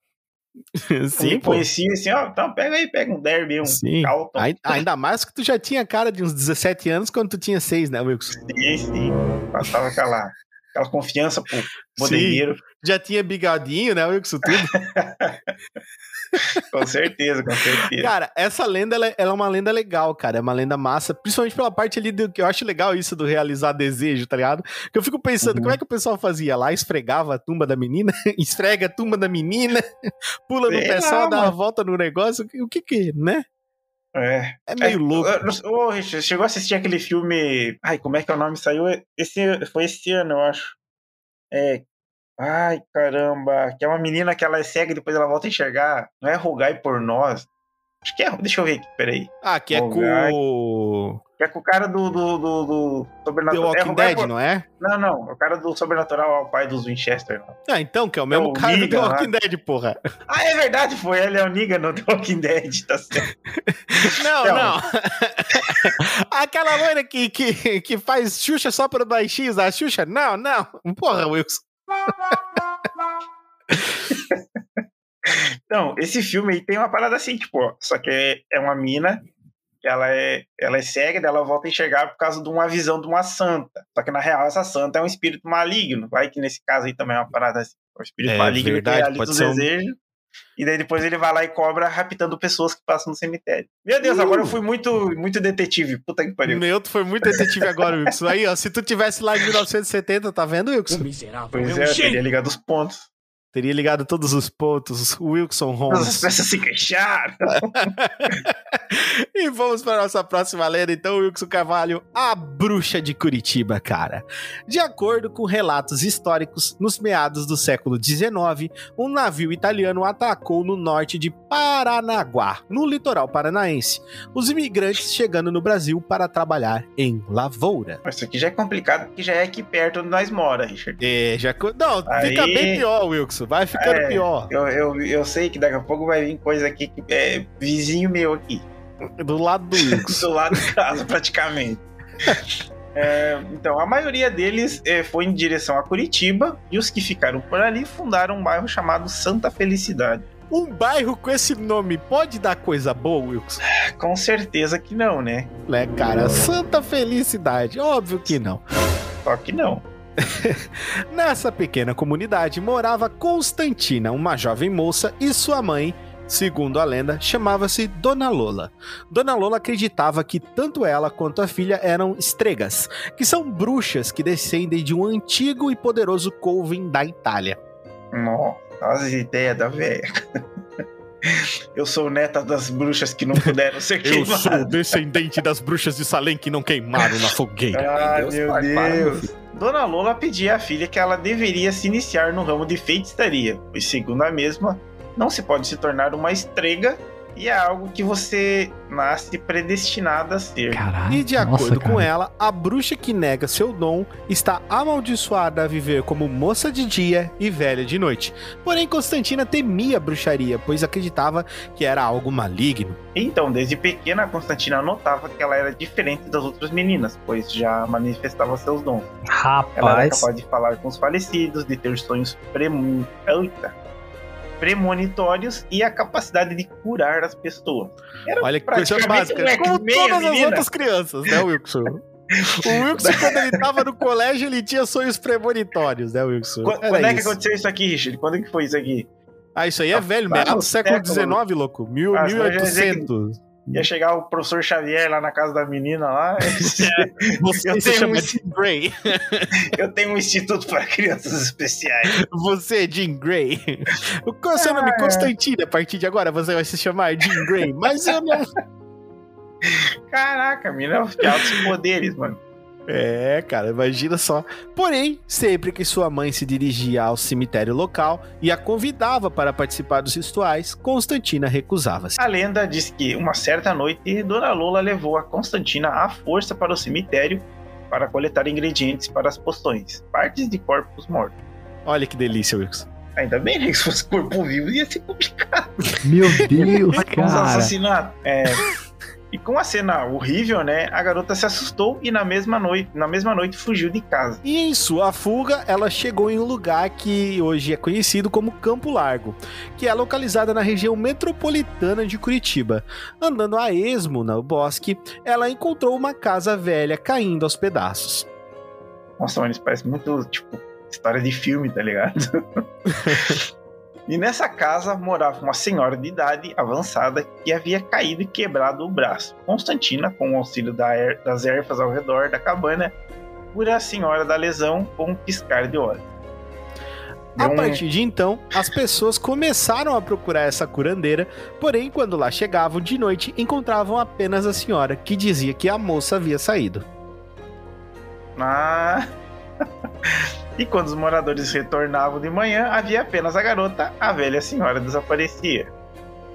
Sim, pô. conhecia assim, ó, então pega aí, pega um derby, um Sim. Calton. Ai- Ainda mais que tu já tinha cara de uns 17 anos quando tu tinha 6, né, Wilson? Sim, sim. Passava aquela, aquela confiança pro bodegueiro. Já tinha bigodinho, né, Wilson? Tudo. Com certeza, com certeza. Cara, essa lenda, ela, é- ela é uma lenda legal, cara. É uma lenda massa. Principalmente pela parte ali do que eu acho legal isso do realizar desejo, tá ligado? Que eu fico pensando, Uhum. como é que o pessoal fazia lá? Esfregava a tumba da menina? Esfrega a tumba da menina? Pula no Sei pé lá, só, dá uma mano. volta no negócio? O que- O que que, né? É. É meio louco. Eu- eu- Ô, Richard, chegou a assistir aquele filme. Ai, como é que é o nome? Saiu esse, foi esse ano, eu acho. É. Ai, caramba. Que é uma menina que ela é cega e depois ela volta a enxergar. Não é rogai por nós. Acho que é. Deixa eu ver aqui, peraí. Ah, que é Bom, com o Que é com o cara do, do, do, do The Sobrenatural. é, Walking rogai Dead, por- não é? Não, não. O cara do Sobrenatural é o pai dos Winchester. Ah, então, que é o mesmo o cara do The Negan, Walking né? Dead, porra. Ah, é verdade, foi. Ele é o Negan no The Walking Dead, tá certo. Não, Então. não. Aquela loira que, que, que faz Xuxa só para baixinhos, a Xuxa? Não, não. Porra, Wilson. Então, esse filme aí tem uma parada assim, tipo, ó, só que é, é uma mina que ela é, ela é cega, daí ela volta a enxergar por causa de uma visão de uma santa. Só que na real essa santa é um espírito maligno. Vai que nesse caso aí também é uma parada assim. É um espírito É maligno verdade, que realiza ser um- desejos. E daí depois ele vai lá e cobra raptando pessoas que passam no cemitério. Meu Deus, Uh! agora eu fui muito, muito detetive. Puta que pariu. Meu, tu foi muito detetive agora, Wilson. Aí, ó, se tu tivesse lá em 1970, tá vendo, Wilson? miserável. Pois é, eu teria ligado os pontos. Teria ligado todos os pontos, Wilson As Holmes. peças se queixaram. e vamos para a nossa próxima lenda, então, Wilson Carvalho, a bruxa de Curitiba, cara. De acordo com relatos históricos, nos meados do século XIX, um navio italiano atacou no norte de Paranaguá, no litoral paranaense. Os imigrantes chegando no Brasil para trabalhar em lavoura. Isso aqui já é complicado, porque já é aqui perto onde nós mora, Richard. É, já... Não, Aí- fica bem pior, Wilson. Vai ficando É. pior. Eu, eu, eu sei que daqui a pouco vai vir coisa aqui que é vizinho meu aqui. Do lado do Wilson. do lado de casa, praticamente. É, então, a maioria deles é, foi em direção a Curitiba e os que ficaram por ali fundaram um bairro chamado Santa Felicidade. Um bairro com esse nome pode dar coisa boa, Wilson? Com certeza que não, né? né, cara? Santa felicidade, óbvio que não. Só que não. Nessa pequena comunidade morava Constantina, uma jovem moça, e sua mãe, segundo a lenda, chamava-se Dona Lola. Dona Lola acreditava que tanto ela quanto a filha eram estregas, que são bruxas que descendem de um antigo e poderoso coven da Itália. Nossa, as ideias da velha. Eu sou neta das bruxas que não puderam ser Eu sou o queimadas. descendente das bruxas de Salem que não queimaram na fogueira. Ah, Deus, meu pai, para, meu Deus. Dona Lola pedia à filha que ela deveria se iniciar no ramo de feitiçaria, pois, segundo a mesma, não se pode se tornar uma estrega e é algo que você nasce predestinado a ser. Caralho. E de acordo nossa, com ela, a bruxa que nega seu dom está amaldiçoada a viver como moça de dia e velha de noite. Porém, Constantina temia a bruxaria, pois acreditava que era algo maligno. Então, desde pequena, Constantina notava que ela era diferente das outras meninas, pois já manifestava seus dons. Rapaz. Ela era capaz de falar com os falecidos, de ter sonhos premu... Premonitórios e a capacidade de curar as pessoas. Era Olha que coisa básica, um como todas as outras crianças, né, Wilson? O Wilson, quando ele tava no colégio, ele tinha sonhos premonitórios, né, Wilson? Quando, quando é que aconteceu isso aqui, Richard? Quando é que foi isso aqui? Ah, isso aí é ah, velho, meio do século XIX, louco. Mil, ah, 1800. Ia chegar o professor Xavier lá na casa da menina lá. Você eu tenho um Grey. eu tenho um instituto para crianças especiais. Você é Jean Grey. Qual é o seu nome? Ah. Constantino. A partir de agora você vai se chamar Jean Grey. Mas eu não. Caraca, mina de altos poderes, mano. É, cara, imagina só. Porém, sempre que sua mãe se dirigia ao cemitério local e a convidava para participar dos rituais, Constantina recusava-se. A lenda diz que uma certa noite, Dona Lola levou a Constantina à força para o cemitério para coletar ingredientes para as poções, partes de corpos mortos. Olha que delícia, Wilson. Ainda bem, né? Que se fosse corpo vivo ia ser complicado. Meu Deus, cara. assassinatos. É. E com a cena horrível, né, a garota se assustou e na mesma noite, na mesma noite fugiu de casa. E em sua fuga, ela chegou em um lugar que hoje é conhecido como Campo Largo, que é localizada na região metropolitana de Curitiba. Andando a esmo no bosque, ela encontrou uma casa velha caindo aos pedaços. Nossa, mano, isso parece muito, tipo, história de filme, tá ligado? E nessa casa morava uma senhora de idade avançada que havia caído e quebrado o braço. Constantina, com o auxílio er das ervas ao redor da cabana, cura a senhora da lesão com um piscar de olhos. A partir de então, as pessoas começaram a procurar essa curandeira, porém, quando lá chegavam de noite, encontravam apenas a senhora, que dizia que a moça havia saído. Ah. E quando os moradores retornavam de manhã, havia apenas a garota, a velha senhora desaparecia.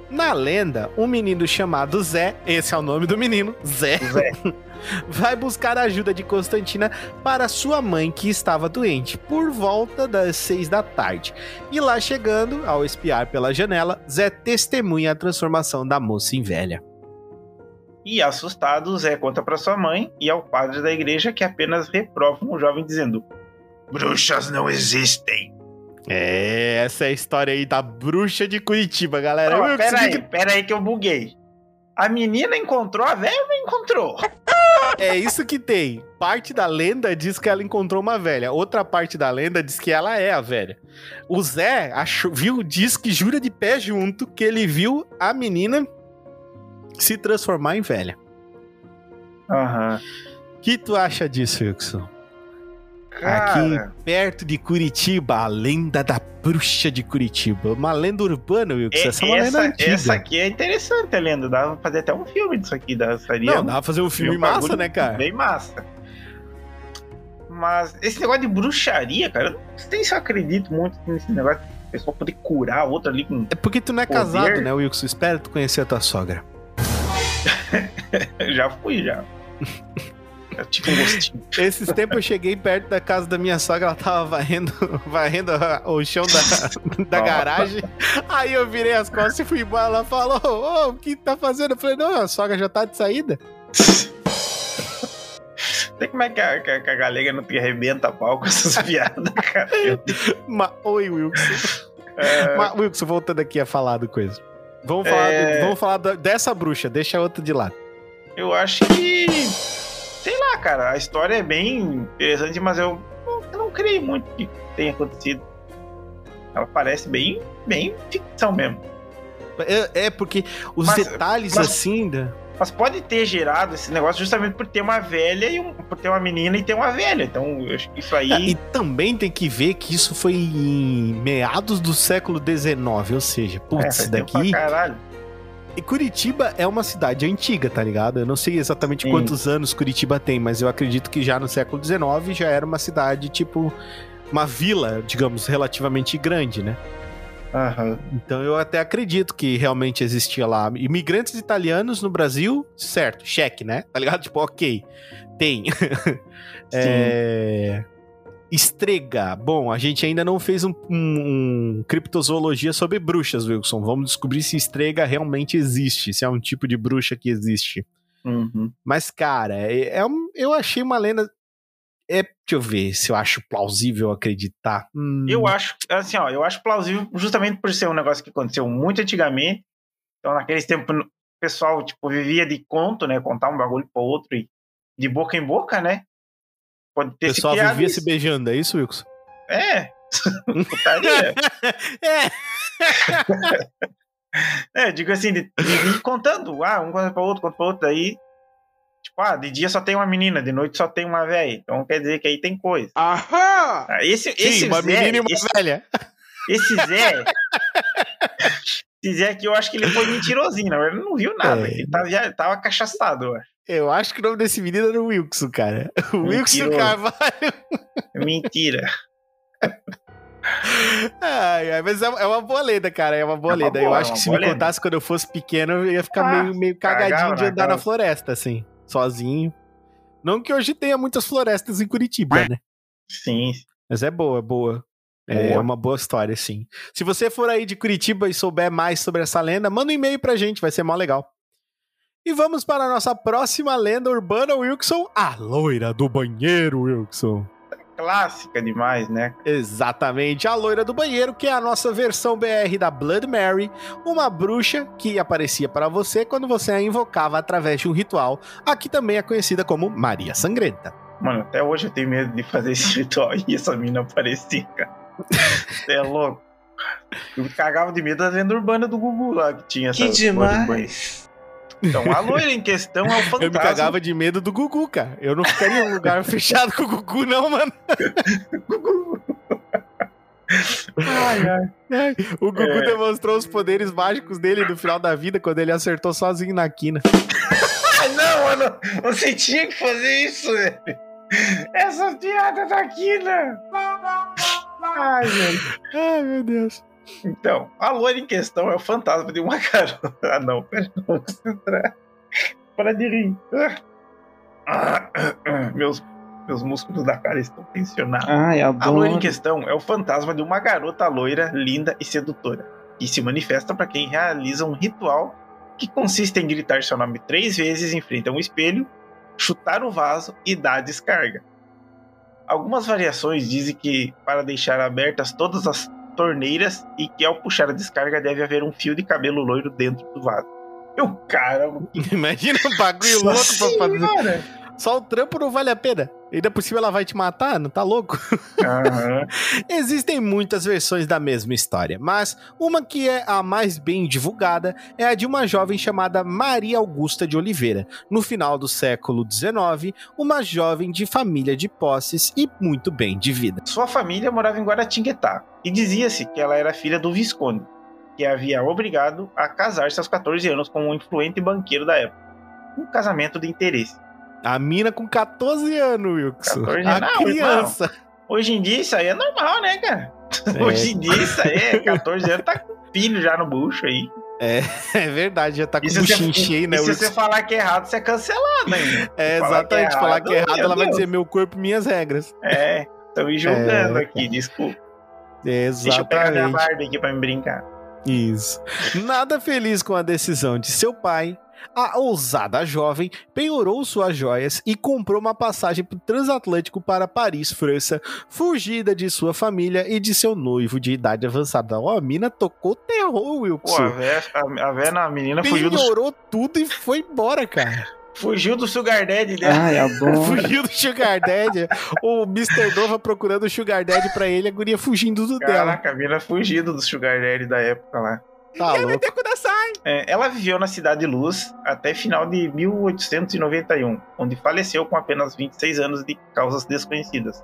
Na lenda, um menino chamado Zé, esse é o nome do menino, Zé, Zé. vai buscar a ajuda de Constantina para sua mãe que estava doente, por volta das seis da tarde. E lá chegando, ao espiar pela janela, Zé testemunha a transformação da moça em velha. E assustado, Zé conta para sua mãe e ao padre da igreja que apenas reprovam o jovem dizendo: Bruxas não existem. É, essa é a história aí da bruxa de Curitiba, galera. Pera aí, que... pera aí que eu buguei. A menina encontrou a velha ou não encontrou? É isso que tem. Parte da lenda diz que ela encontrou uma velha. Outra parte da lenda diz que ela é a velha. O Zé achou, viu, diz que jura de pé junto que ele viu a menina se transformar em velha. Aham. O que tu acha disso, Wilson? Cara. Aqui perto de Curitiba, a lenda da bruxa de Curitiba. Uma lenda urbana, Wilson. Essa é uma lenda antiga. Essa aqui é interessante a lenda. Dava pra fazer até um filme disso aqui. Da, seria Não, dava pra fazer um filme massa, né, cara? Bem massa. Mas esse negócio de bruxaria, cara, eu não sei se eu acredito muito nesse negócio de pessoa poder curar a outra ali com. É porque tu não é poder. casado, né, Wilson? Espera tu conhecer a tua sogra. já fui, já. Tipo um gostinho. Esses tempos eu cheguei perto da casa da minha sogra, ela tava varrendo, varrendo o chão da, da garagem. Aí eu virei as costas e fui embora. Ela falou: Ô, oh, o que tá fazendo? Eu falei: Não, a sogra já tá de saída. Sei como é que a, que a, que a galega não te arrebenta pau com essas piadas, cara. Mas, oi, Wilson. É... Mas, Wilson, voltando aqui a falar do coisa. Vamos falar, é... vamos falar dessa bruxa, deixa a outra de lado. Eu acho que sei lá, cara, a história é bem interessante, mas eu não, eu não creio muito que tenha acontecido. Ela parece bem, bem ficção mesmo. É, é porque os mas, detalhes mas, assim da. Mas pode ter gerado esse negócio justamente por ter uma velha e um, por ter uma menina e ter uma velha. Então, eu acho que isso aí. É, e também tem que ver que isso foi em meados do século XIX, ou seja, putz, é, daqui. Caralho. E Curitiba é uma cidade antiga, tá ligado? Eu não sei exatamente Sim. quantos anos Curitiba tem, mas eu acredito que já no século XIX já era uma cidade, tipo, uma vila, digamos, relativamente grande, né? Uhum. Então eu até acredito que realmente existia lá. Imigrantes italianos no Brasil, certo, cheque, né? Tá ligado? Tipo, ok, tem. é... Estrega. Bom, a gente ainda não fez um, um, um, criptozoologia sobre bruxas, Wilson. Vamos descobrir se estrega realmente existe, se é um tipo de bruxa que existe. Uhum. Mas, cara, é, é um, eu achei uma lenda. É, deixa eu ver se eu acho plausível acreditar. Hum. Eu acho, assim, ó, eu acho plausível justamente por ser um negócio que aconteceu muito antigamente. Então, naqueles tempos, o pessoal, tipo, vivia de conto, né? Contar um bagulho pro outro e de boca em boca, né? Pode ter o pessoal se vivia isso. se beijando, é isso, Wilson? É. Putaria. é. é, digo assim, de, de, de contando, ah, um conta para outro, conta para outro, daí Tipo, ah, de dia só tem uma menina, de noite só tem uma velha. Então quer dizer que aí tem coisa. Aham! Ah, esse, Sim, esse uma Zé, menina e uma esse, velha. Esse Zé. esse Zé aqui eu acho que ele foi mentirosinho, na verdade, não viu nada. É. Ele tava, já, tava cachaçado, eu acho. Eu acho que o nome desse menino era o Wilson, cara. O Wilson Carvalho. Mentira. Ai, ai, mas é, é, uma boa lenda, cara. É uma boa é uma lenda. Boa, eu acho é que se me lenda. contasse quando eu fosse pequeno, eu ia ficar ah, meio, meio cagadinho de andar na floresta, assim, sozinho. Não que hoje tenha muitas florestas em Curitiba, né? Sim. Mas é boa, boa. É boa. uma boa história, sim. Se você for aí de Curitiba e souber mais sobre essa lenda, manda um e-mail pra gente, vai ser mó legal. E vamos para a nossa próxima lenda urbana, Wilson, a loira do banheiro, Wilson. Clássica demais, né? Exatamente, a loira do banheiro, que é a nossa versão BR da Blood Mary, uma bruxa que aparecia para você quando você a invocava através de um ritual. Aqui também é conhecida como Maria Sangrenta. Mano, até hoje eu tenho medo de fazer esse ritual e essa mina aparecia, cara. Você é louco. Eu me cagava de medo da lenda urbana do Gugu lá que tinha essa. Que demais! Então, a loira em questão é o fantasma. Eu me cagava de medo do Gugu, cara. Eu não ficaria em um lugar fechado com o Gugu, não, mano. Gugu. Ai, ai. O Gugu é. demonstrou os poderes mágicos dele no final da vida quando ele acertou sozinho na quina. não, mano. Você tinha que fazer isso, velho. Essa piada da quina. Ai, velho. Ai, meu Deus. Então, a loira em questão é o fantasma de uma garota. Ah, não, pera, não vou. Para de rir. meus, meus músculos da cara estão tensionados. Ai, a loira em questão é o fantasma de uma garota loira, linda e sedutora, que se manifesta para quem realiza um ritual que consiste em gritar seu nome três vezes em frente a um espelho, chutar o vaso e dar a descarga. Algumas variações dizem que, para deixar abertas todas as torneiras e que ao puxar a descarga deve haver um fio de cabelo loiro dentro do vaso. Eu, caramba. Imagina um bagulho louco pra fazer. Só o trampo não vale a pena. Ainda por cima ela vai te matar, não tá louco? Uhum. Existem muitas versões da mesma história, mas uma que é a mais bem divulgada é a de uma jovem chamada Maria Augusta de Oliveira. No final do século XIX, uma jovem de família de posses e muito bem de vida. Sua família morava em Guaratinguetá e dizia-se que ela era filha do Visconde, que havia obrigado a casar-se aos 14 anos com um influente banqueiro da época. Um casamento de interesse. A mina com 14 anos, Wilson. 14 a não, criança. Irmão. Hoje em dia isso aí é normal, né, cara? É. Hoje em dia isso aí é 14 anos, tá com filho já no bucho aí. É, é verdade, já tá com o buchinho cheio, né? E se você falar que é errado, você é cancelado ainda. É, exatamente. Falar que é errado, ela Deus. vai dizer meu corpo, minhas regras. É, tô me julgando é, aqui, desculpa. Exatamente. Deixa eu pegar minha Barbie aqui pra me brincar. Isso. Nada feliz com a decisão de seu pai, a ousada jovem penhorou suas joias e comprou uma passagem transatlântico para Paris, França, fugida de sua família e de seu noivo de idade avançada. Ó, a mina tocou terror, Wilson. Pô, a véia, a, a, véia, a menina fugiu do... Penhorou tudo e foi embora, cara. Fugiu do Sugar Daddy dela. Ai, adoro. Fugiu do Sugar Daddy. o Mr. Nova procurando o Sugar Daddy pra ele, a guria fugindo do Caraca, dela. Caraca, a mina fugindo do Sugar Daddy da época lá. Tá louco. É, ela viveu na Cidade de Luz até final de 1891, onde faleceu com apenas 26 anos de causas desconhecidas,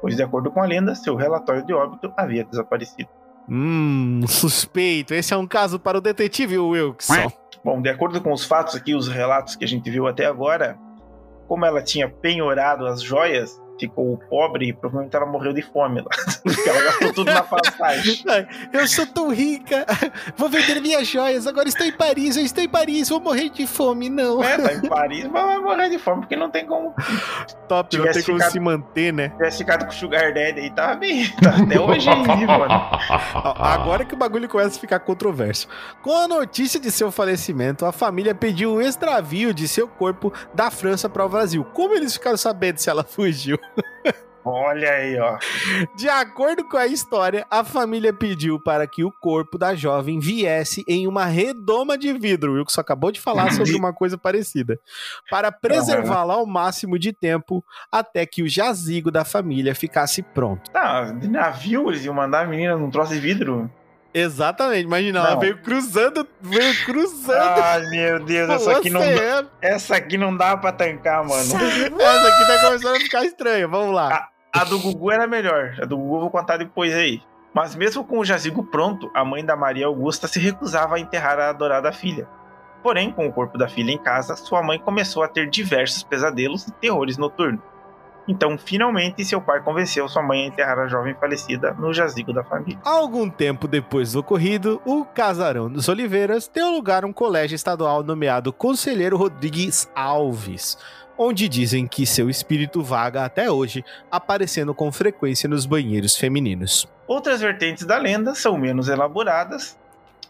pois, de acordo com a lenda, seu relatório de óbito havia desaparecido. Hum, suspeito. Esse é um caso para o detetive Wilson. Bom, de acordo com os fatos aqui, os relatos que a gente viu até agora, como ela tinha penhorado as joias, ficou pobre e provavelmente ela morreu de fome lá. Porque ela gastou tudo na passagem. Eu sou tão rica, vou vender minhas joias, agora estou em Paris, eu estou em Paris, vou morrer de fome, não. É, tá em Paris, mas vai morrer de fome, porque não tem como. Top, não tem como ficado, se manter, né? Se tivesse ficado com o Sugar Daddy aí, tava bem. Tá até hoje aí, mano. Agora que o bagulho começa a ficar controverso. Com a notícia de seu falecimento, a família pediu o extravio de seu corpo da França para o Brasil. Como eles ficaram sabendo se ela fugiu? Olha aí, ó. De acordo com a história, a família pediu para que o corpo da jovem viesse em uma redoma de vidro. O Wilson acabou de falar sobre uma coisa parecida. Para preservá-la ao máximo de tempo até que o jazigo da família ficasse pronto. Tá, de navio eles iam mandar a menina num troço de vidro? Exatamente, imagina, ela veio cruzando, veio cruzando. Ai, meu Deus, essa aqui, não dá, essa aqui não dá pra tancar, mano. essa aqui tá começando a ficar estranha, vamos lá. A, a do Gugu era melhor, a do Gugu eu vou contar depois aí. Mas mesmo com o jazigo pronto, a mãe da Maria Augusta se recusava a enterrar a adorada filha. Porém, com o corpo da filha em casa, sua mãe começou a ter diversos pesadelos e terrores noturnos. Então, finalmente, seu pai convenceu sua mãe a enterrar a jovem falecida no jazigo da família. Algum tempo depois do ocorrido, o casarão dos Oliveiras deu lugar a um colégio estadual nomeado Conselheiro Rodrigues Alves, onde dizem que seu espírito vaga até hoje, aparecendo com frequência nos banheiros femininos. Outras vertentes da lenda são menos elaboradas,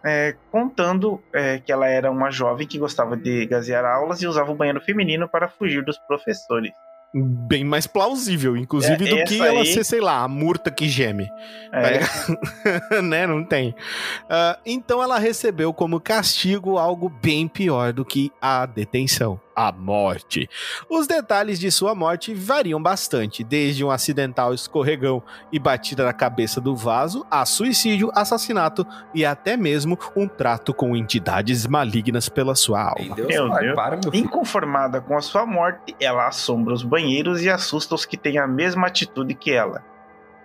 é, contando é, que ela era uma jovem que gostava de gazear aulas e usava o banheiro feminino para fugir dos professores bem mais plausível, inclusive, é, do que ela ser, sei lá, a murta que geme. É. né? Não tem. Uh, então ela recebeu como castigo algo bem pior do que a detenção a morte. Os detalhes de sua morte variam bastante, desde um acidental escorregão e batida na cabeça do vaso, a suicídio, assassinato e até mesmo um trato com entidades malignas pela sua alma. Deus, meu Deus. Para, meu Inconformada com a sua morte, ela assombra os banheiros e assusta os que têm a mesma atitude que ela.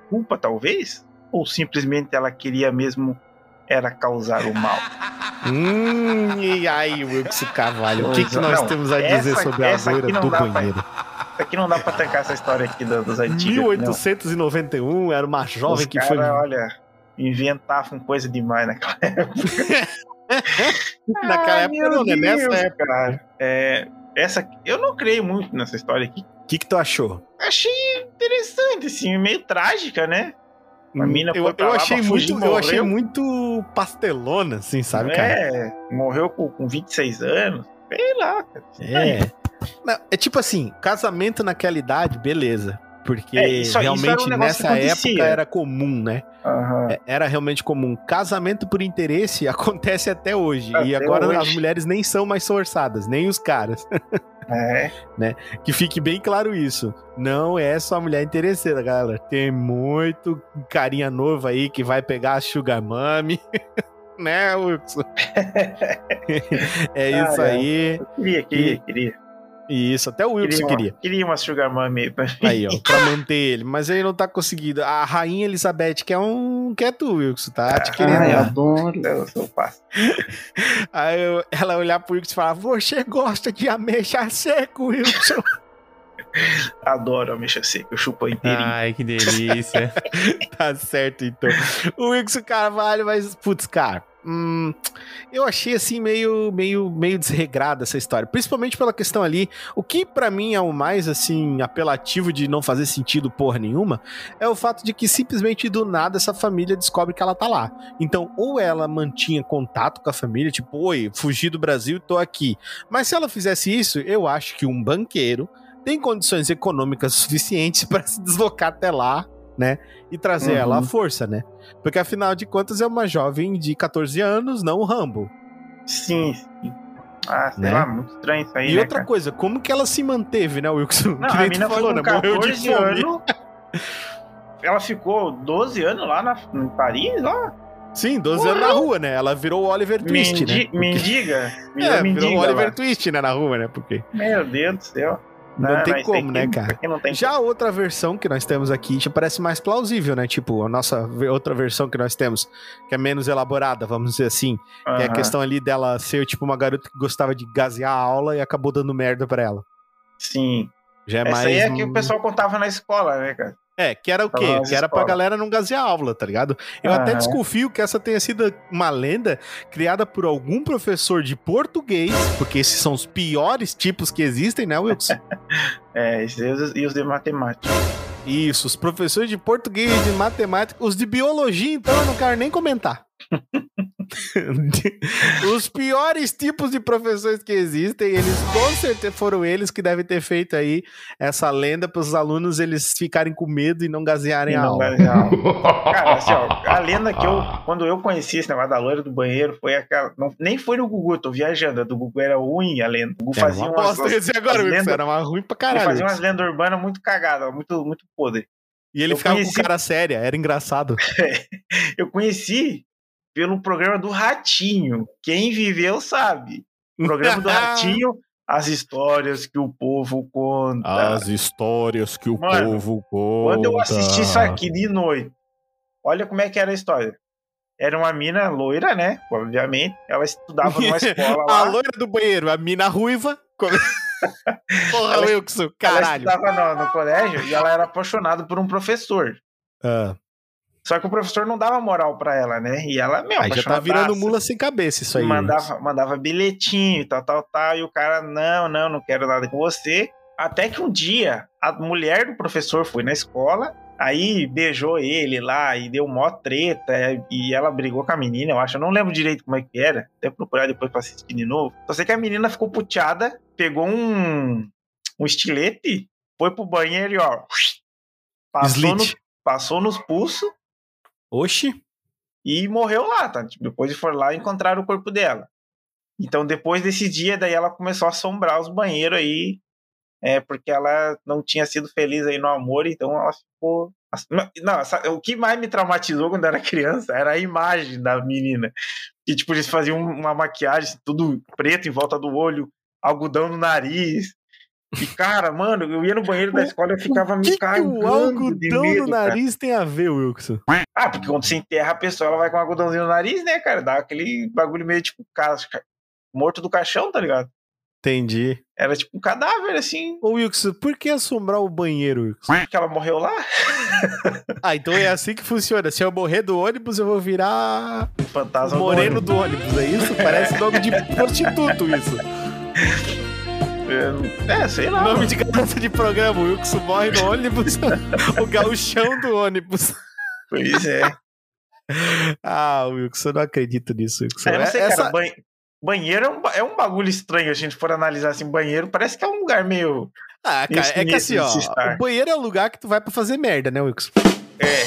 Culpa, talvez? Ou simplesmente ela queria mesmo era causar o mal. Hum, e aí, Wilson Carvalho, o que, que nós não, temos a dizer essa, sobre a loira do banheiro? Pra, aqui não dá pra tancar essa história aqui dos antigos. 1891, não. era uma jovem Os que cara, foi. Olha, inventavam coisa demais naquela época. naquela Ai, época não, né? Nessa época. Cara, é, essa, eu não creio muito nessa história aqui. O que, que tu achou? Achei interessante, assim, meio trágica, né? A mina eu, eu achei muito, eu achei muito pastelona, assim, sabe, é, cara? É, morreu com, com 26 anos. Sei lá, cara. É. Não, é tipo assim, casamento naquela idade, beleza. Porque é, isso, realmente isso um nessa época era comum, né? Uhum. Era realmente comum. Casamento por interesse acontece até hoje. Até e agora hoje. as mulheres nem são mais forçadas, nem os caras. É. né? Que fique bem claro isso. Não é só mulher interesseira, galera. Tem muito carinha novo aí que vai pegar a Sugar Mami. né, Wilson? é isso ah, aí. Eu queria, queria, e... queria. Isso, até o Wilson queria. Queria, queria uma Sugar Mummy pra mim. Aí, ó, pra manter ele. Mas ele não tá conseguindo. A Rainha Elizabeth quer um. Quer tu, Wilson, tá? Te querendo. Ai, eu adoro. Eu sou passo. Aí eu, ela olhar pro Wilson e falar: Você gosta de ameixa seco, Wilson? Adoro ameixa seca, eu chupo inteirinho. Ai, que delícia. tá certo, então. O Wilson Carvalho, mas, putz, cara Hum, eu achei assim meio, meio, meio desregrada essa história, principalmente pela questão ali. O que para mim é o mais assim apelativo de não fazer sentido porra nenhuma é o fato de que simplesmente do nada essa família descobre que ela tá lá. Então, ou ela mantinha contato com a família, tipo, oi, fugi do Brasil, tô aqui. Mas se ela fizesse isso, eu acho que um banqueiro tem condições econômicas suficientes para se deslocar até lá né? E trazer uhum. ela à força, né? Porque afinal de contas é uma jovem de 14 anos, não o Rambo. Sim, sim. Ah, sei né? lá, muito estranho isso aí. E né, outra cara? coisa, como que ela se manteve, né, Wilson? Não, que a mina falou, né? Morreu de anos. ela ficou 12 anos lá na, em Paris, lá. Sim, 12 Porra. anos na rua, né? Ela virou o Oliver Twist, Mendi né? Porque... Mendiga? é, mendiga, virou o Oliver lá. Twist, né, na rua, né? Porque... Meu Deus do céu. Não, não tem como, né, cara? Já a outra versão que nós temos aqui já parece mais plausível, né? Tipo, a nossa outra versão que nós temos, que é menos elaborada, vamos dizer assim. Que é a questão ali dela ser, tipo, uma garota que gostava de gasear a aula e acabou dando merda pra ela. Sim. Já é Essa mais. aí é que o pessoal contava na escola, né, cara? É, que era o quê? Que era pra galera não gasear a aula, tá ligado? Eu até Aham. desconfio que essa tenha sido uma lenda criada por algum professor de português, porque esses são os piores tipos que existem, né, Wilson? É, e os de matemática. Isso, os professores de português, de matemática, os de biologia, então eu não quero nem comentar. os piores tipos de professores que existem, eles com certeza foram eles que devem ter feito aí essa lenda para os alunos eles ficarem com medo e não gasearem E a não aula. vai- não. Cara, assim, ó, a lenda que eu, quando eu conheci esse negócio da loira do banheiro, foi aquela. Não, nem foi no Gugu, eu tô viajando. A do Gugu era ruim, a lenda. O Gugu fazia uma umas, ia dizer agora, lendas- era uma ruim pra caralho. fazia umas lendas urbanas muito cagadas, muito, muito podre. E ele eu ficava conheci- com cara séria, era engraçado. Eu conheci pelo programa do Ratinho. Quem viveu sabe. O programa do Ratinho, as histórias que o povo conta. histórias que o Mano, povo conta. Quando eu assisti isso aqui de noite, olha como é que era a história. Era uma mina loira, né? Obviamente. Ela estudava numa escola A lá. loira do banheiro, a mina ruiva. Porra, Ela- Wilson, Ela caralho. estudava no, no colégio e ela era apaixonada por um professor. Ah, Só que o professor não dava moral pra ela, né? E ela, meu, aí já tá virando mula sem cabeça isso aí. mandava, mandava bilhetinho e tal, tal, tal. E o cara, não, não, não quero nada com você. Até que um dia, a mulher do professor foi na escola, aí beijou ele lá e deu mó treta. E ela brigou com a menina, eu acho. Eu não lembro direito como é que era. Até procurar depois pra assistir de novo. Só sei que a menina ficou puteada, pegou um, um estilete, foi pro banheiro e ó. Passou, no, passou nos pulsos Oxi. e morreu lá, tá? Tipo, Depois de for lá encontrar o corpo dela. Então, depois desse dia, daí ela começou a assombrar os banheiros aí, é, porque ela não tinha sido feliz aí no amor, então ela ficou. Não, o que mais me traumatizou quando era criança era a imagem da menina. Que, tipo, eles faziam uma maquiagem tudo preto em volta do olho, algodão no nariz. E, cara, mano, eu ia no banheiro da escola e eu ficava O me que, que cagando o de algodão medo, no cara. nariz tem a ver, Wilson? Ah, porque quando você enterra a pessoa, ela vai com um algodãozinho no nariz, né, cara? Dá aquele bagulho meio tipo ca- ca- morto do caixão, tá ligado? Entendi. Era tipo um cadáver, assim, Ô, Wilson, por que assombrar o banheiro, Wilson? que ela morreu lá. Ah, então é assim que funciona. Se eu morrer do ônibus, eu vou virar O fantasma o do moreno ônibus. do ônibus. É isso? Parece nome de prostituto, isso. É, sei lá. Nome de garota de programa. O Wilson morre no ônibus. o gauchão do ônibus. Pois é. Ah, Wilson, eu não acredito nisso, Wilson. Eu não sei, Essa- cara. ban- Banheiro é um, é um bagulho estranho, a gente for analisar assim, banheiro parece que é um lugar meio. Ah, cara, é que assim, ó, o banheiro é o lugar que tu vai pra fazer merda, né, Wilson? É.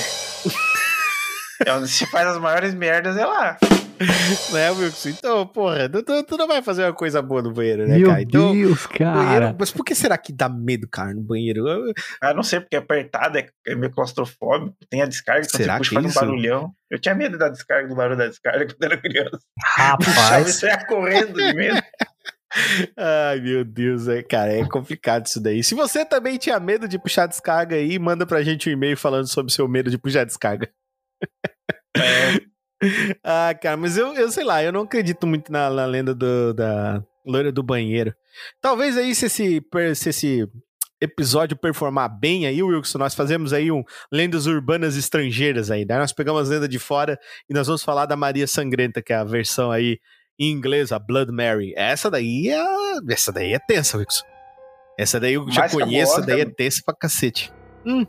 é onde se faz as maiores merdas, é lá. né, Wilson? Então, porra, tu, tu- não vai fazer uma coisa boa no banheiro, né, Meu cara? Então, Deus, banheiro, cara. mas por que será que dá medo, cara, no banheiro? Eu- Ah, não sei, porque é apertado, é, é meio claustrofóbico, tem a descarga, então Será você puxa que faz um barulhão. Eu tinha medo da descarga, do barulho da descarga quando era criança. Rapaz, saia correndo de medo. Ai, meu Deus, é, cara, é complicado isso daí. Se você também tinha medo de puxar descarga aí, manda pra gente um e-mail falando sobre o seu medo de puxar descarga. Ah, cara, mas eu, eu sei lá, eu não acredito muito na, na lenda do, da loira do banheiro. Talvez aí se esse, se esse episódio performar bem aí, Wilson, nós fazemos aí um lendas urbanas estrangeiras aí, né? Nós pegamos as lendas de fora e nós vamos falar da Maria Sangrenta, que é a versão aí em inglês, a Blood Mary. Essa daí é, essa daí é tensa, Wilson. Essa daí eu já Mais conheço, essa daí é tensa pra cacete. Hum.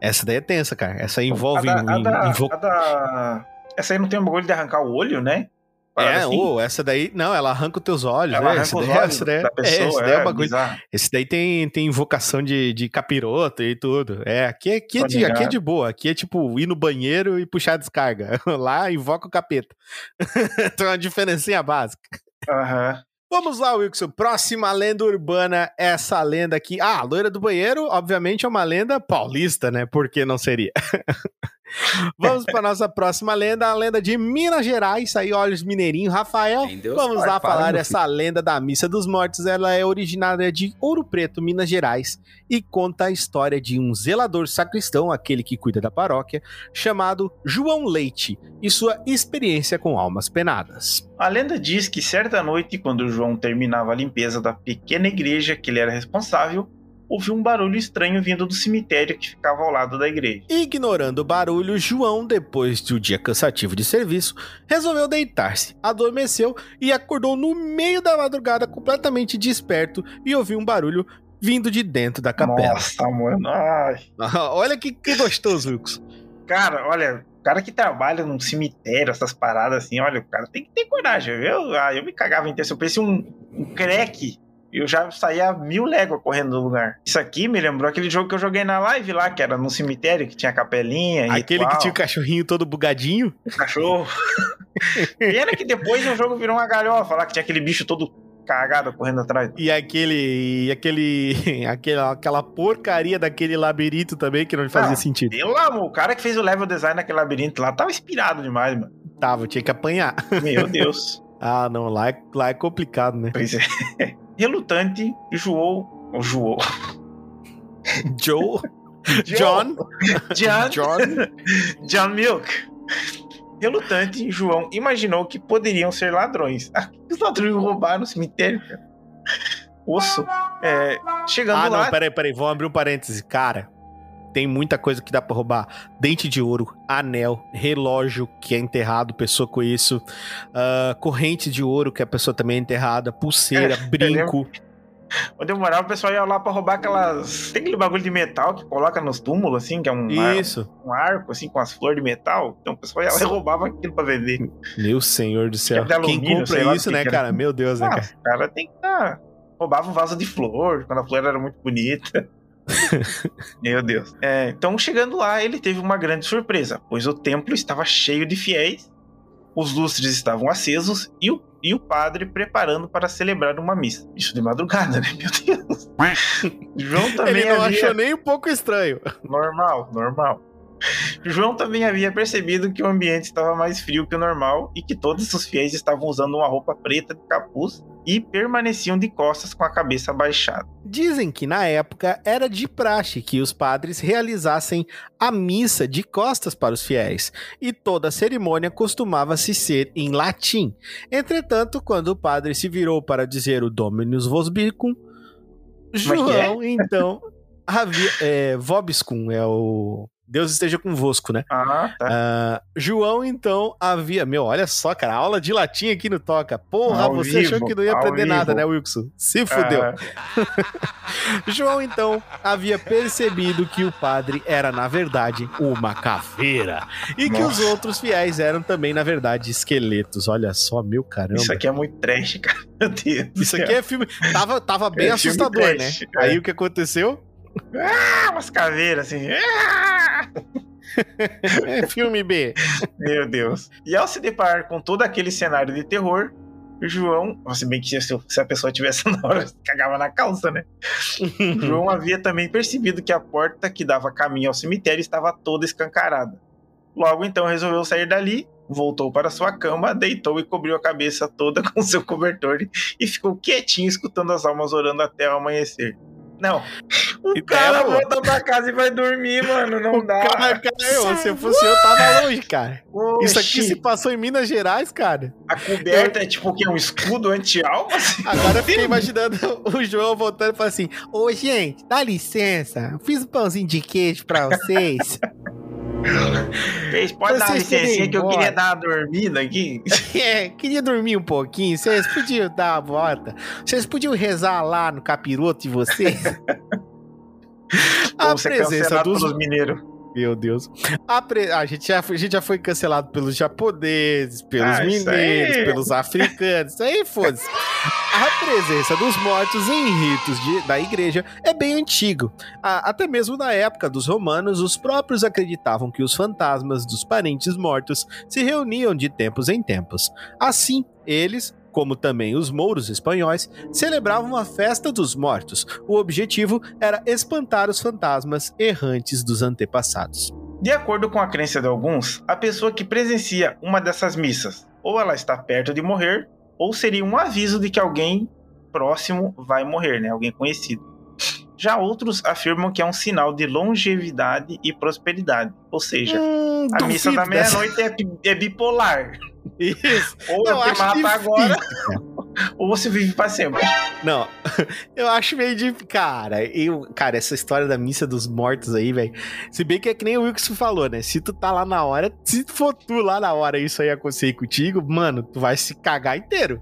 Essa daí é tensa, cara. Essa envolve... a da, a da- invo- a da- Essa aí não tem um bagulho de arrancar o olho, né? Parada É, assim? ô, essa daí, não, ela arranca os teus olhos, Ela né? daí, olhos essa daí, da é, pessoa, esse daí é é, o bagulho. bizarro. Esse daí tem, tem invocação de, de capiroto e tudo. É, aqui, é- aqui, é de, aqui é de boa. Aqui é tipo ir no banheiro e puxar a descarga. Lá invoca o capeta. então é uma diferencinha básica. Aham. Vamos lá, Wilson. Próxima lenda urbana, essa lenda aqui. Ah, a loira do banheiro, obviamente, é uma lenda paulista, né? Por que não seria? Vamos para nossa próxima lenda, a lenda de Minas Gerais. Aí, olhos mineirinho, Rafael. Deus, Vamos lá falar dessa lenda da Missa dos Mortos. Ela é originária de Ouro Preto, Minas Gerais, e conta a história de um zelador sacristão, aquele que cuida da paróquia, chamado João Leite, e sua experiência com almas penadas. A lenda diz que certa noite, quando João terminava a limpeza da pequena igreja que ele era responsável, ouviu um barulho estranho vindo do cemitério que ficava ao lado da igreja. Ignorando o barulho, João, depois de um dia cansativo de serviço, resolveu deitar-se, adormeceu e acordou no meio da madrugada completamente desperto e ouviu um barulho vindo de dentro da capela. Nossa, mano. Ai. olha que, que gostoso, Wilkes. Cara, olha, o cara que trabalha num cemitério, essas paradas assim, olha, o cara tem que ter coragem, viu? Ah, eu me cagava inteiro. Se eu pensei um, um creque, eu já saía mil léguas correndo do lugar. Isso aqui me lembrou aquele jogo que eu joguei na live lá, que era no cemitério, que tinha capelinha. Aquele ritual. que tinha o cachorrinho todo bugadinho. O cachorro. Pena que depois o jogo virou uma galhofa lá, que tinha aquele bicho todo cagada correndo atrás. E aquele. E aquele. Aquela, aquela porcaria daquele labirinto também que não fazia ah, sentido. Pelo amor, o cara que fez o level design naquele labirinto lá tava inspirado demais, mano. Tava, tinha que apanhar. Meu Deus. ah, não, lá é, lá é complicado, né? Pois é. Relutante, Joou. Ou Joou. Joe. John. John. John. John Milk relutante, João imaginou que poderiam ser ladrões. Ah, os ladrões roubaram no cemitério, cara. Osso. É, chegando ah, lá. Ah, não, peraí, peraí, vamos abrir um parêntese. Cara, tem muita coisa que dá pra roubar: dente de ouro, anel, relógio que é enterrado, pessoa com isso, uh, corrente de ouro que a pessoa também é enterrada, pulseira, é, brinco. Onde eu morava, o pessoal ia lá pra roubar aquelas. Tem aquele bagulho de metal que coloca nos túmulos, assim, que é um, Isso. Ar... um arco, assim, com as flores de metal. Então o pessoal ia lá e roubava aquilo pra vender. Meu senhor do céu. É Quem compra isso, né, cara? Meu Deus, né, cara? O cara tem que estar. Tá... Roubava um vaso de flor, quando a flor era muito bonita. Meu Deus. É, então, chegando lá, ele teve uma grande surpresa, pois o templo estava cheio de fiéis, os lustres estavam acesos e o e o padre preparando para celebrar uma missa. Isso de madrugada, né? Meu Deus. João também Ele não havia... achou nem um pouco estranho. Normal, normal. João também havia percebido que o ambiente estava mais frio que o normal e que todos os fiéis estavam usando uma roupa preta de capuz e permaneciam de costas com a cabeça baixada. Dizem que na época era de praxe que os padres realizassem a missa de costas para os fiéis, e toda a cerimônia costumava-se ser em latim. Entretanto, quando o padre se virou para dizer o Dominus Vosbicum, é é? João, é? então, havia. É, Vobiscum é o Deus esteja convosco, né? Ah, tá. Uh, João, então, havia. Meu, olha só, cara, aula de latim aqui no Toca. Porra, ao você vivo, achou que não ia aprender vivo. nada, né, Wilson? Se fudeu. Ah. João, então, havia percebido que o padre era, na verdade, uma caveira. E Nossa. que os outros fiéis eram também, na verdade, esqueletos. Olha só, meu caramba. Isso aqui é muito trash, cara. Meu Deus. Isso aqui é filme. Tava, tava bem é assustador, trash, né? É. Aí o que aconteceu? Ah, umas caveiras assim. Ah! é filme B. Meu Deus. E ao se deparar com todo aquele cenário de terror, o João, se bem que se, a pessoa tivesse na hora, cagava na calça, né? João havia também percebido que a porta que dava caminho ao cemitério estava toda escancarada. Logo então resolveu sair dali, voltou para sua cama, deitou e cobriu a cabeça toda com seu cobertor e ficou quietinho escutando as almas orando até o amanhecer. Não. O cara volta pra casa e vai dormir, mano. Não o dá. Cara, cara, eu, se eu fosse eu, tava longe, cara. Oxi. Isso aqui se passou em Minas Gerais, cara. A coberta eu... é tipo o quê? Um escudo anti-alma? Agora eu fiquei imaginando o João voltando e falando assim: Ô, gente, dá licença. Fiz um pãozinho de queijo pra vocês. Vocês podem dar licença que eu queria dar uma dormida aqui? É, queria dormir um pouquinho. Vocês podiam dar uma volta. Vocês podiam rezar lá no capiroto de vocês. a presença dos mineiros. Meu Deus. A, pre... a, gente já, a gente já foi cancelado pelos japoneses, pelos ah, mineiros, pelos africanos. Isso aí, foda-se. A presença dos mortos em ritos de, da igreja é bem antigo. até mesmo na época dos romanos, os próprios acreditavam que os fantasmas dos parentes mortos se reuniam de tempos em tempos. Assim, eles, como também os mouros espanhóis, celebravam a festa dos mortos. O objetivo era espantar os fantasmas errantes dos antepassados. De acordo com a crença de alguns, a pessoa que presencia uma dessas missas, ou ela está perto de morrer, ou seria um aviso de que alguém próximo vai morrer, né? Alguém conhecido. Já outros afirmam que é um sinal de longevidade e prosperidade. Ou seja, hum, a missa da meia-noite é, é bipolar. Isso. Ou eu te mato agora, ou você vive pra sempre. Não, eu acho meio de. Cara, eu, cara, essa história da missa dos mortos aí, velho. Se bem que é que nem o Wilson falou, né? Se tu tá lá na hora, se for tu lá na hora isso aí acontecer contigo, mano, tu vai se cagar inteiro.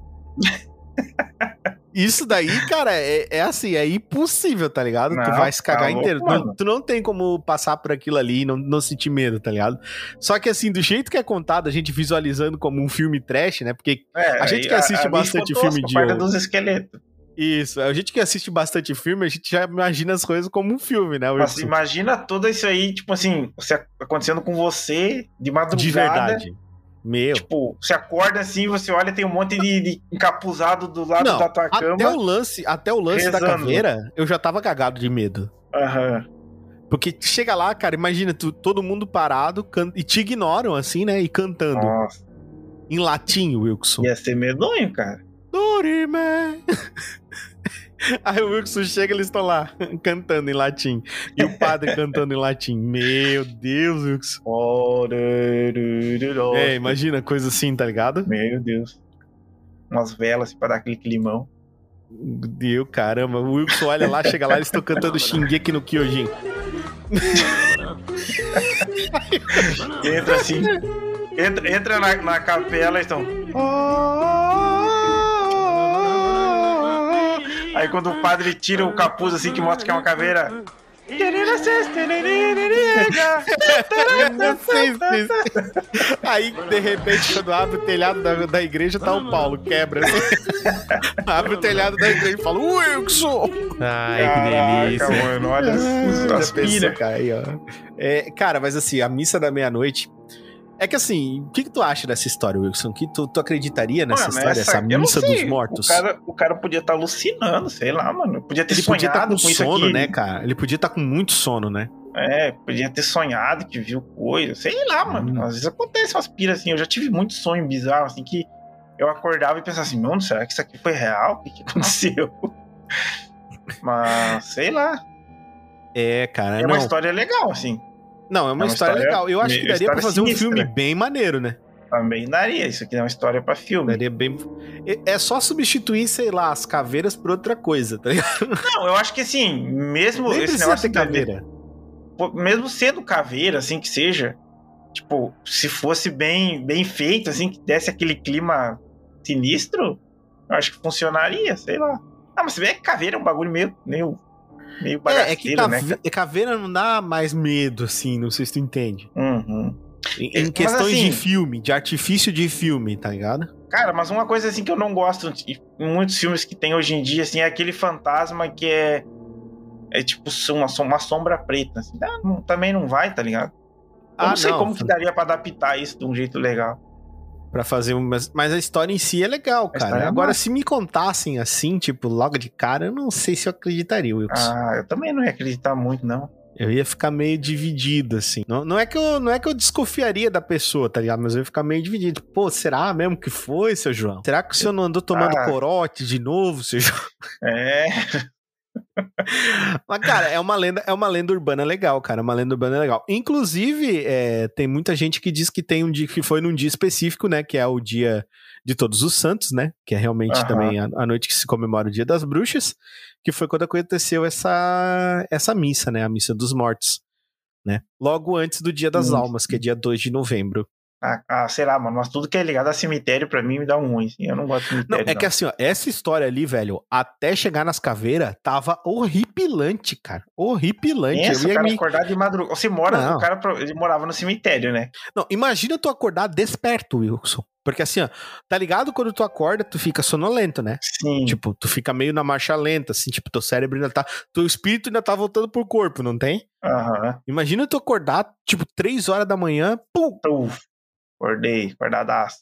Isso daí, cara, é, é, assim, é impossível, tá ligado? Não, tu vai se tá cagar louco, inteiro. Tu, tu não tem como passar por aquilo ali e não, não sentir medo, tá ligado? Só que assim, do jeito que é contado, a gente visualizando como um filme trash, né? Porque É, A gente que assiste ali bastante ficou filme tosco, de a dos esqueletos. isso, a gente que assiste bastante filme, a gente já imagina as coisas como um filme, né? Mas imagina tudo isso aí, tipo assim, acontecendo com você de madrugada. De verdade. Meu. Tipo, você acorda assim, você olha, tem um monte de, de encapuzado do lado Não, da tua até cama. o lance, até o lance da caveira, eu já tava cagado de medo. Aham. Porque chega lá, cara, imagina tu, todo mundo parado can- e te ignoram assim, né? E cantando Nossa, em latim, Wilson. ia ser medonho, cara. Dorime. Aí o Wilson chega, eles estão lá cantando em latim. E o padre cantando em latim. Meu Deus, Wilson. É, imagina coisa assim, tá ligado? Meu Deus. Umas velas assim, pra dar aquele climão. Deus, caramba. O Wilson olha lá, chega lá, eles estão cantando Shingeki no Kyojin. Entra assim. Entra, entra na, na capela e estão. Aí quando o padre tira o capuz assim que mostra que é uma caveira. Aí, de repente, quando abre o telhado da, da igreja, tá o Paulo, quebra. abre o telhado da igreja e fala, Wilson! Ai, que delícia. Caraca, mano, olha as, as cara, aí, ó. É, cara, mas assim, a missa da meia-noite. É que assim, o que, que tu acha dessa história, Wilson? Que tu, tu acreditaria nessa Mano, história, essa, não missa dos mortos? O cara, o cara podia estar alucinando, sei lá, mano. Podia ter Ele podia estar sonhado com com sono, né, cara? Ele podia estar com muito sono, né? É, podia ter sonhado que viu coisa. Sei lá, mano. Hum. Às vezes acontece umas piras assim. Eu já tive muito sonho bizarro, assim, que eu acordava e pensava assim, mano, será que isso aqui foi real? O que, que aconteceu? Mas, sei lá. É, cara, É não. uma história legal, assim. Não, é uma, uma história, história- legal. Eu acho que daria pra fazer um sinistra. filme bem maneiro, né? Também daria. Isso aqui é uma história pra filme. Daria bem. É- É só substituir, sei lá, as caveiras por outra coisa, tá ligado? Não, eu acho que assim, mesmo Nem esse negócio de caveira. caveira. mesmo sendo caveira, assim que seja, tipo, se fosse bem, bem feito, assim, que desse aquele clima sinistro, eu acho que funcionaria, sei lá. Ah, mas você vê que caveira é um bagulho meio, meio, meio É, é que bagaceiro, né? cave- caveira não dá mais medo, assim, não sei se tu entende. Uhum. Em, É, em questões assim- de filme, de artifício de filme, tá ligado? Cara, mas uma coisa assim que eu não gosto de- em muitos filmes que tem hoje em dia, assim, é aquele fantasma que é. É tipo uma, uma sombra preta. assim. Ah, não- também não vai, tá ligado? Eu Ah, não sei não. como que daria pra adaptar isso de um jeito legal. Pra fazer. Mas, mas a história em si é legal, cara. é Agora, massa. se me contassem assim, tipo, logo de cara, eu não sei se eu acreditaria, Wilson. Ah, eu também não ia acreditar muito, não. Eu ia ficar meio dividido, assim. Não, não, é que eu, não é que eu desconfiaria da pessoa, tá ligado? Mas eu ia ficar meio dividido. Pô, será mesmo que foi, seu João? Será que o senhor não andou tomando Ah. corote de novo, seu João? É, Mas, cara, é uma lenda, é uma lenda urbana legal, cara. É uma lenda urbana legal. Inclusive, é, tem muita gente que diz que tem um dia que foi num dia específico, né? Que é o dia de Todos os Santos, né? Que é realmente Aham. também a, a noite que se comemora o Dia das Bruxas, que foi quando aconteceu essa, essa missa, né? A missa dos mortos. Né? Logo antes do Dia das Hum. Almas, que é dia 2 de novembro. Ah, ah, sei lá, mano, mas tudo que é ligado a cemitério pra mim me dá um ruim. assim. Eu não gosto de Não, cemitério. é que assim, ó, essa história ali, velho, até chegar nas caveiras, tava horripilante, cara. Horripilante. Pensa, Eu ia cara me... acordar de madrugada. Você mora, Não. o cara ele morava no cemitério, né? Não, imagina tu acordar desperto, Wilson. Porque assim, ó, tá ligado quando tu acorda, tu fica sonolento, né? Sim. Tipo, tu fica meio na marcha lenta, assim, tipo, teu cérebro ainda tá. Teu espírito ainda tá voltando pro corpo, não tem? Aham. Imagina tu acordar, tipo, três horas da manhã, pum, Uf, acordei, acordadaço.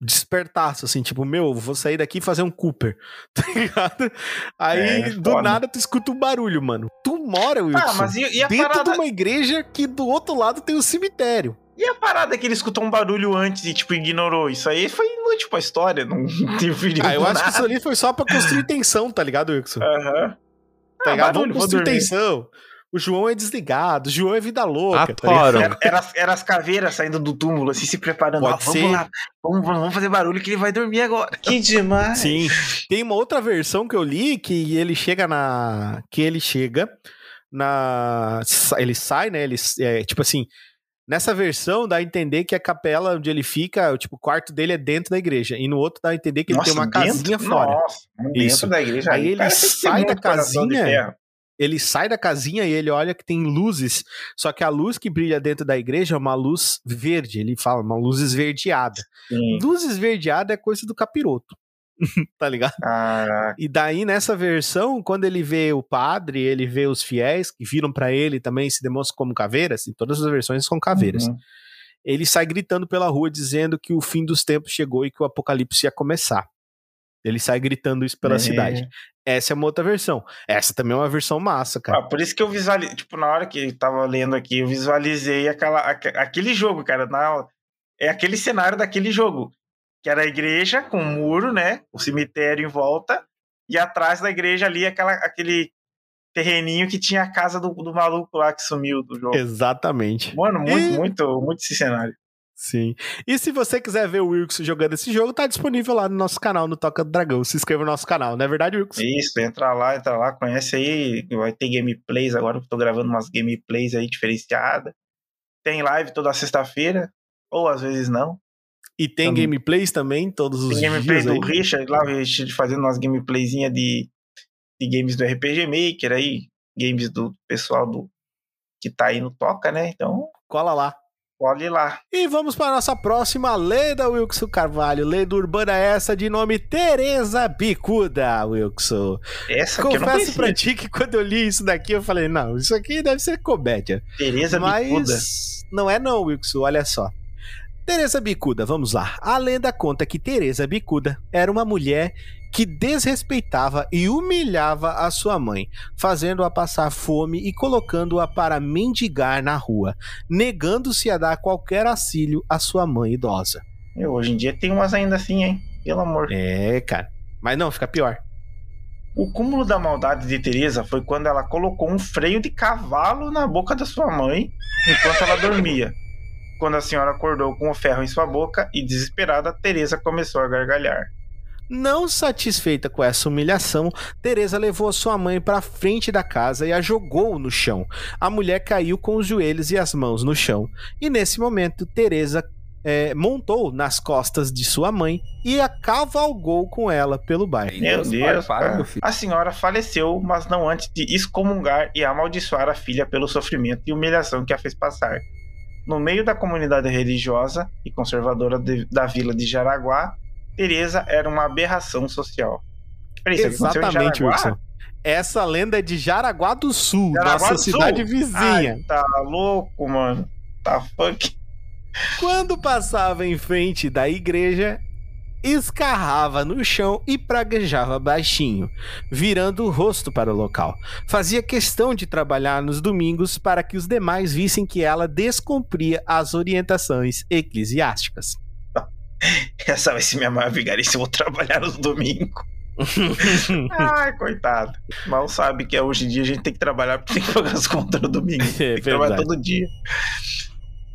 despertaço, assim, tipo, meu, vou sair daqui e fazer um Cooper, tá ligado? Aí, É, do nada, tu escuta um barulho, mano. Tu mora, Wilson, Ah, mas e, e dentro parada? de uma igreja que do outro lado tem um cemitério. E a parada que ele escutou um barulho antes e, tipo, ignorou? Isso aí foi inútil pra história, não interferiu Ah, eu acho que isso nada. ali foi só pra construir tensão, tá ligado, Wilson? Aham. Tá Ah, ligado? barulho, Vamos construir tensão. O João é desligado, o João é vida louca. tá Adoro. Era, era, as- era as caveiras saindo do túmulo, assim, se preparando. Pode Ah, vamos ser. lá, vamos, vamos fazer barulho que ele vai dormir agora. Que demais. Sim. Tem uma outra versão que eu li que ele chega na. Que ele chega na. Ele sai, né? Ele, é, tipo assim. Nessa versão dá a entender que a capela onde ele fica, o tipo, o quarto dele é dentro da igreja. E no outro dá a entender que ele tem uma dentro? casinha fora. Nossa, dentro Isso. da igreja. Aí ele sai da casinha. Ele sai da casinha e ele olha que tem luzes. Só que a luz que brilha dentro da igreja é uma luz verde. Ele fala, uma luz esverdeada. Sim. Luz esverdeada é coisa do capiroto. tá ligado? E daí, nessa versão, quando ele vê o padre, ele vê os fiéis que viram pra ele também se demonstram como caveiras, em todas as versões são caveiras. Uhum. Ele sai gritando pela rua dizendo que o fim dos tempos chegou e que o apocalipse ia começar. Ele sai gritando isso pela É. cidade. Essa é uma outra versão. Essa também é uma versão massa, cara. Ah, por isso que eu visualizei, tipo, na hora que eu tava lendo aqui, eu visualizei aquela, aque- aquele jogo, cara. Na, é aquele cenário daquele jogo. Que era a igreja com um muro, né? O cemitério em volta. E atrás da igreja ali, aquela, aquele terreninho que tinha a casa do, do maluco lá que sumiu do jogo. Exatamente. Mano, muito, E- muito, muito esse cenário. Sim. E se você quiser ver o Wilkes jogando esse jogo, tá disponível lá no nosso canal, no Toca do Dragão. Se inscreva no nosso canal, não é verdade, Wilkes? Isso, entra lá, entra lá, conhece aí. Vai ter gameplays agora, que eu tô gravando umas gameplays aí diferenciadas. Tem live toda sexta-feira, ou às vezes não. E tem Também. gameplays também, todos os Tem gameplay dias do aí. Richard, lá Richard fazendo umas gameplayzinhas de, de games do RPG Maker aí, games do pessoal do que tá aí no Toca, né? Então, Cola lá. Olhe lá. E vamos para a nossa próxima lenda, Wilkson Carvalho. Lenda urbana essa de nome Teresa Bicuda, Wilkson. Essa que eu não Confesso pra ti que quando eu li isso daqui, eu falei, não, isso aqui deve ser comédia. Tereza Mas Bicuda. não é não, Wilkson, olha só. Teresa Bicuda, vamos lá. A lenda conta que Teresa Bicuda era uma mulher que desrespeitava e humilhava a sua mãe, fazendo-a passar fome e colocando-a para mendigar na rua, negando-se a dar qualquer auxílio à sua mãe idosa. Eu, hoje em dia tem umas ainda assim, hein? Pelo amor. É, cara. Mas não, fica pior. O cúmulo da maldade de Teresa foi quando ela colocou um freio de cavalo na boca da sua mãe enquanto ela dormia. Quando a senhora acordou com o ferro em sua boca e desesperada, Teresa começou a gargalhar. Não satisfeita com essa humilhação, Teresa levou a sua mãe para frente da casa e a jogou no chão. A mulher caiu com os joelhos e as mãos no chão. E nesse momento, Teresa é, montou nas costas de sua mãe e a cavalgou com ela pelo bairro. Meu Deus, para, cara. meu filho. A senhora faleceu, mas não antes de excomungar e amaldiçoar a filha pelo sofrimento e humilhação que a fez passar. No meio da comunidade religiosa e conservadora de- da vila de Jaraguá, Teresa era uma aberração social. Peraí, Exatamente? Wilson. Essa lenda é de Jaraguá do Sul, Jaraguá nossa do Sul? cidade vizinha. Ai, tá louco, mano. Tá funk. Quando passava em frente da igreja, escarrava no chão e praguejava baixinho, virando o rosto para o local. Fazia questão de trabalhar nos domingos para que os demais vissem que ela descumpria as orientações eclesiásticas. Essa vai ser minha maior vigarista. Eu vou trabalhar nos domingos. Ai, coitado. Mal sabe que hoje em dia a gente tem que trabalhar porque tem que pagar as contas no domingo. É Tem que trabalhar todo dia.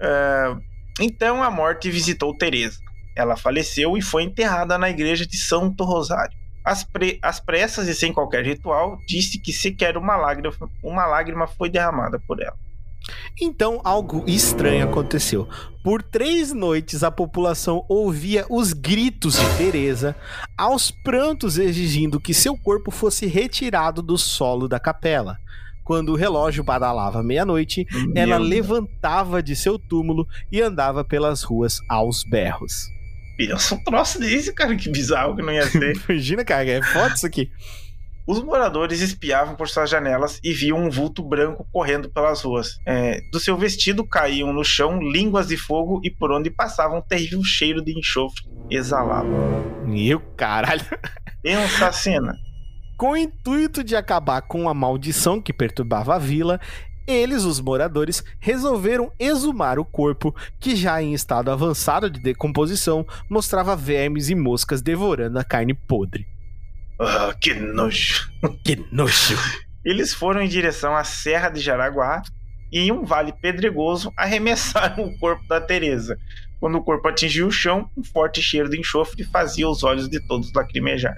É, então a morte visitou Teresa. Ela faleceu e foi enterrada na igreja de Santo Rosário. Às, pre- às pressas e sem qualquer ritual, disse que sequer uma lágrima, uma lágrima foi derramada por ela. Então algo estranho aconteceu. Por três noites a população ouvia os gritos de Teresa, aos prantos exigindo que seu corpo fosse retirado do solo da capela. Quando o relógio badalava meia-noite, ela Meu levantava de seu túmulo e andava pelas ruas aos berros. Pensa um troço desse, cara, que bizarro que não ia ser. Imagina, cara, é foda isso aqui. Os moradores espiavam por suas janelas e viam um vulto branco correndo pelas ruas. É, do seu vestido caíam no chão línguas de fogo e por onde passavam um terrível cheiro de enxofre exalava. Meu caralho. Pensa a cena. Com o intuito de acabar com a maldição que perturbava a vila, eles, os moradores, resolveram exumar o corpo, que já em estado avançado de decomposição mostrava vermes e moscas devorando a carne podre. Ah, que nojo. Que nojo! eles foram em direção à Serra de Jaraguá e em um vale pedregoso arremessaram o corpo da Teresa. Quando o corpo atingiu o chão, um forte cheiro de enxofre fazia os olhos de todos lacrimejar.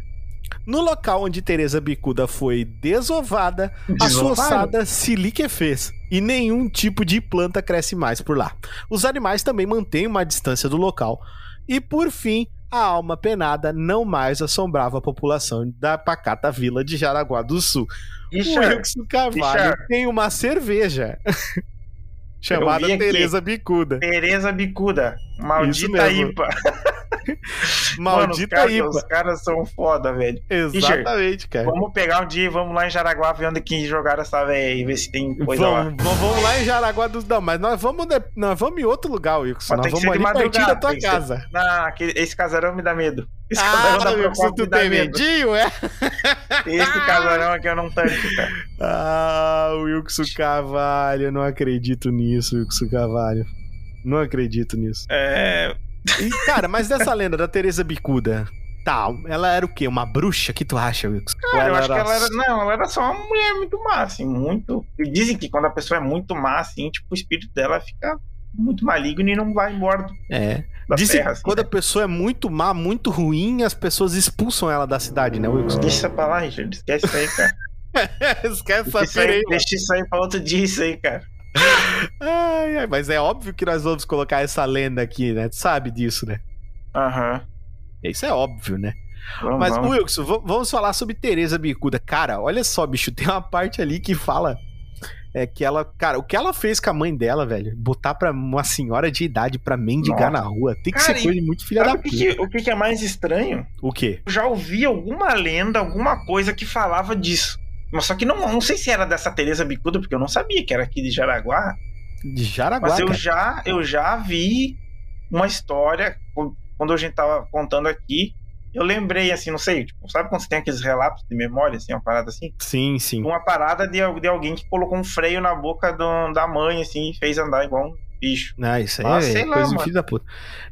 No local onde Teresa Bicuda foi desovada, a sua ossada se liquefez e nenhum tipo de planta cresce mais por lá. Os animais também mantêm uma distância do local. E por fim, a alma penada não mais assombrava a população da pacata vila de Jaraguá do Sul. Ixi, o Wilson Carvalho Ixi. tem uma cerveja chamada. Teresa Bicuda. Teresa Bicuda, maldita. IPA. Maldita Mano, os caras, IPA. Os caras são foda, velho. Exatamente, cara. Vamos pegar um dia e vamos lá em Jaraguá ver onde que jogaram essa véia e ver se tem coisa lá. Vamos, vamos, vamos lá em Jaraguá dos. Não, mas nós vamos, de- nós vamos em outro lugar, Wilson. Nós vamos ser ali pertinho da tua ser- casa. Não, aquele- esse casarão me dá medo. Esse Ah, casarão da tu me dá medo. medinho, é? Esse casarão aqui eu não tanco, cara. Ah, Wilson Carvalho, eu não acredito nisso, Wilson Carvalho. Não acredito nisso. É, E, cara, mas dessa lenda da Teresa Bicuda, tá, ela era o quê? Uma bruxa? O que tu acha? Ou Cara, eu acho que ela era. Não, ela era só uma mulher muito má, assim, muito. E dizem que quando a pessoa é muito má, assim, tipo, o espírito dela fica muito maligno e não vai embora do- É. da Dizem terra, que assim. quando né? a pessoa é muito má, muito ruim, as pessoas expulsam ela da cidade, né, Wilson? Deixa pra lá, Richard. Esquece isso aí, cara. Esquece essa isso aí, pireira. deixa isso aí pra outro dia, isso aí, cara. Ai, ai, mas é óbvio que nós vamos colocar essa lenda aqui, né? Tu sabe disso, né? Aham. Isso é óbvio, né? Vamos, Mas, vamos. Wilson, vamos falar sobre Teresa Bicuda. Cara, olha só, bicho, tem uma parte ali que fala é que ela, cara, o que ela fez com a mãe dela, velho, botar pra uma senhora de idade pra mendigar Nossa. na rua, tem que Cara, ser coisa de muito filha da Sabe o que, puta. que- o que que é mais estranho? O quê? Eu já ouvi alguma lenda, alguma coisa que falava disso. Mas só que não, não sei se era dessa Teresa Bicuda, porque eu não sabia que era aqui de Jaraguá. De Jaraguá, Mas eu cara. já, eu já vi uma história, quando a gente tava contando aqui, eu lembrei, assim, não sei, tipo, sabe quando você tem aqueles relatos de memória, assim, uma parada assim? Sim, sim. Uma parada de, de alguém que colocou um freio na boca do- da mãe, assim, e fez andar igual um bicho. Ah, isso aí Ah, é lá, coisa de mano. filho da puta.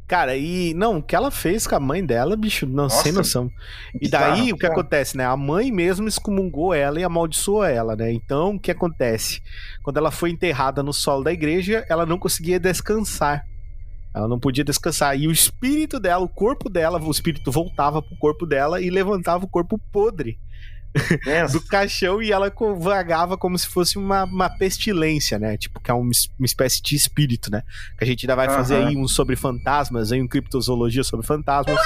Cara, e não, o que ela fez com a mãe dela, bicho, não, Nossa, sem noção. E bizarro, daí o que bizarro. acontece, né? A mãe mesmo excomungou ela e amaldiçoou ela, né? Então o que acontece? Quando ela foi enterrada no solo da igreja, ela não conseguia descansar. Ela não podia descansar. E o espírito dela, o corpo dela, o espírito voltava pro corpo dela e levantava o corpo podre. Do caixão e ela vagava como se fosse uma, uma pestilência, né? Tipo, que é uma, uma espécie de espírito, né? Que a gente ainda vai fazer Aham. aí um sobre fantasmas, aí um criptozoologia sobre fantasmas.